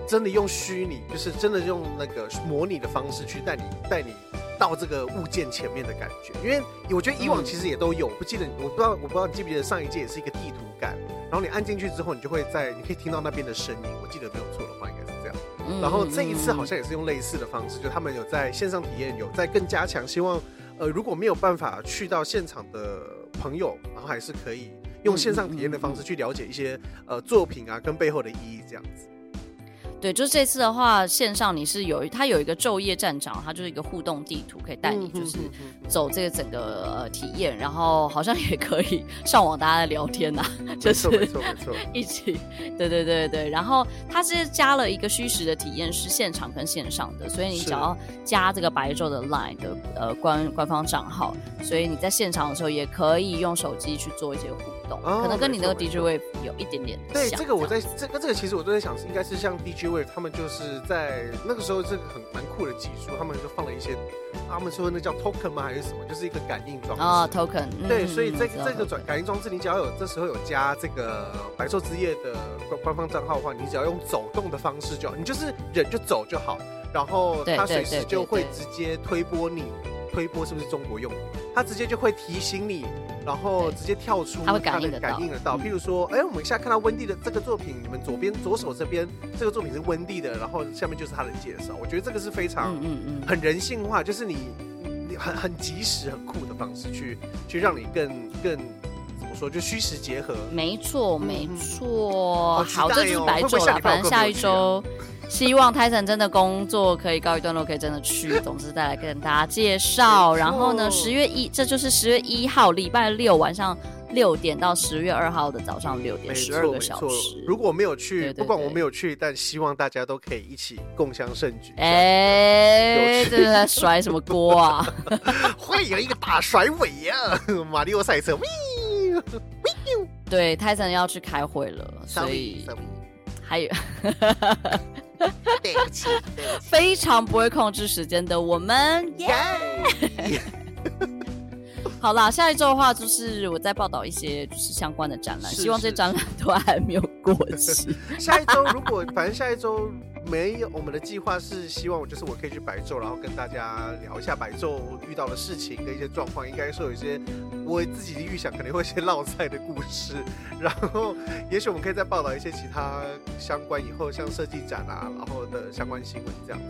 Speaker 2: 真的用虚拟，就是真的用那个模拟的方式去带你带你。到这个物件前面的感觉，因为我觉得以往其实也都有，不记得，我不知道，我不知道你记不记得上一届也是一个地图感，然后你按进去之后，你就会在，你可以听到那边的声音，我记得没有错的话应该然后这一次好像也是用类似的方式，就他们有在线上体验，有在更加强，希望呃如果没有办法去到现场的朋友，然后还是可以用线上体验的方式去了解一些呃作品啊跟背后的意义这样子。
Speaker 1: 对，就是这次的话，线上你是有它有一个昼夜战场，它就是一个互动地图，可以带你就是走这个整个呃体验，然后好像也可以 上网大家在聊天呐、啊，就是
Speaker 2: 没错没错，
Speaker 1: 一起，对对对对，然后它是加了一个虚实的体验，是现场跟线上的，所以你只要加这个白昼的 Line 的呃官官方账号，所以你在现场的时候也可以用手机去做一些互动，哦、可能跟你那个 DJ Wave 有一点点像。
Speaker 2: 对，这个我在这个这个其实我都在想，应该是像 DJ。他们就是在那个时候，这个很蛮酷的技术，他们就放了一些，他们说那叫 token 吗？还是什么？就是一个感应装置
Speaker 1: 啊、oh,，token。
Speaker 2: 对，所以这个、这个转感应装置，你只要有这时候有加这个白昼之夜的官官方账号的话，你只要用走动的方式就好，你就是人就走就好，然后它随时就会直接推波你推播是不是中国用语，它直接就会提醒你，然后直接跳出它的感应得到。感应得到。譬如说，哎、欸，我们现在看到温蒂的这个作品，你们左边左手这边这个作品是温蒂的，然后下面就是他的介绍。我觉得这个是非常嗯嗯很人性化，就是你你很很及时很酷的方式去去让你更更怎么说，就虚实结合。
Speaker 1: 没错没错、嗯，好，这就是白昼了，反正下一周。希望 Tyson 真的工作可以告一段落，可以真的去，总之再来跟大家介绍。然后呢，十月一，这就是十月一号礼拜六晚上六点到十月二号的早上六点，十二个小时。
Speaker 2: 如果我没有去，对对对，不管我没有去，但希望大家都可以一起共享盛举。
Speaker 1: 哎，这是在甩什么锅啊？
Speaker 2: 会有一个大甩尾呀、啊，马里奥赛车。
Speaker 1: 对，Tyson 要去开会了，所以还有。
Speaker 2: 对不起，对不起，
Speaker 1: 非常不会控制时间的我们，耶、yeah! 好啦，下一周的话就是我再报道一些就是相关的展览，希望这些展览都还没有过期。
Speaker 2: 下一周如果反正下一周。没有，我们的计划是希望我就是我可以去白昼，然后跟大家聊一下白昼遇到的事情跟一些状况，应该说有一些我自己的预想，可能会一些落赛的故事，然后也许我们可以再报道一些其他相关以后像设计展啊，然后的相关新闻这样子。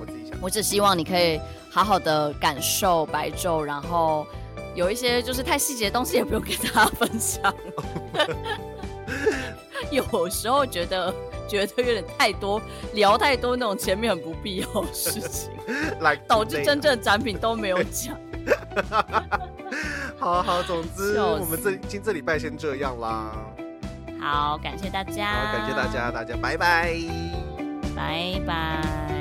Speaker 2: 我自己想，
Speaker 1: 我只希望你可以好好的感受白昼，然后有一些就是太细节的东西也不用跟大家分享。有时候觉得。觉得有点太多，聊太多那种前面很不必要的事情，来导致真正的展品都没有讲。
Speaker 2: 好好，总之我们这今这礼拜先这样啦。
Speaker 1: 好，感谢大家。
Speaker 2: 好，感谢大家，大家拜拜，
Speaker 1: 拜拜。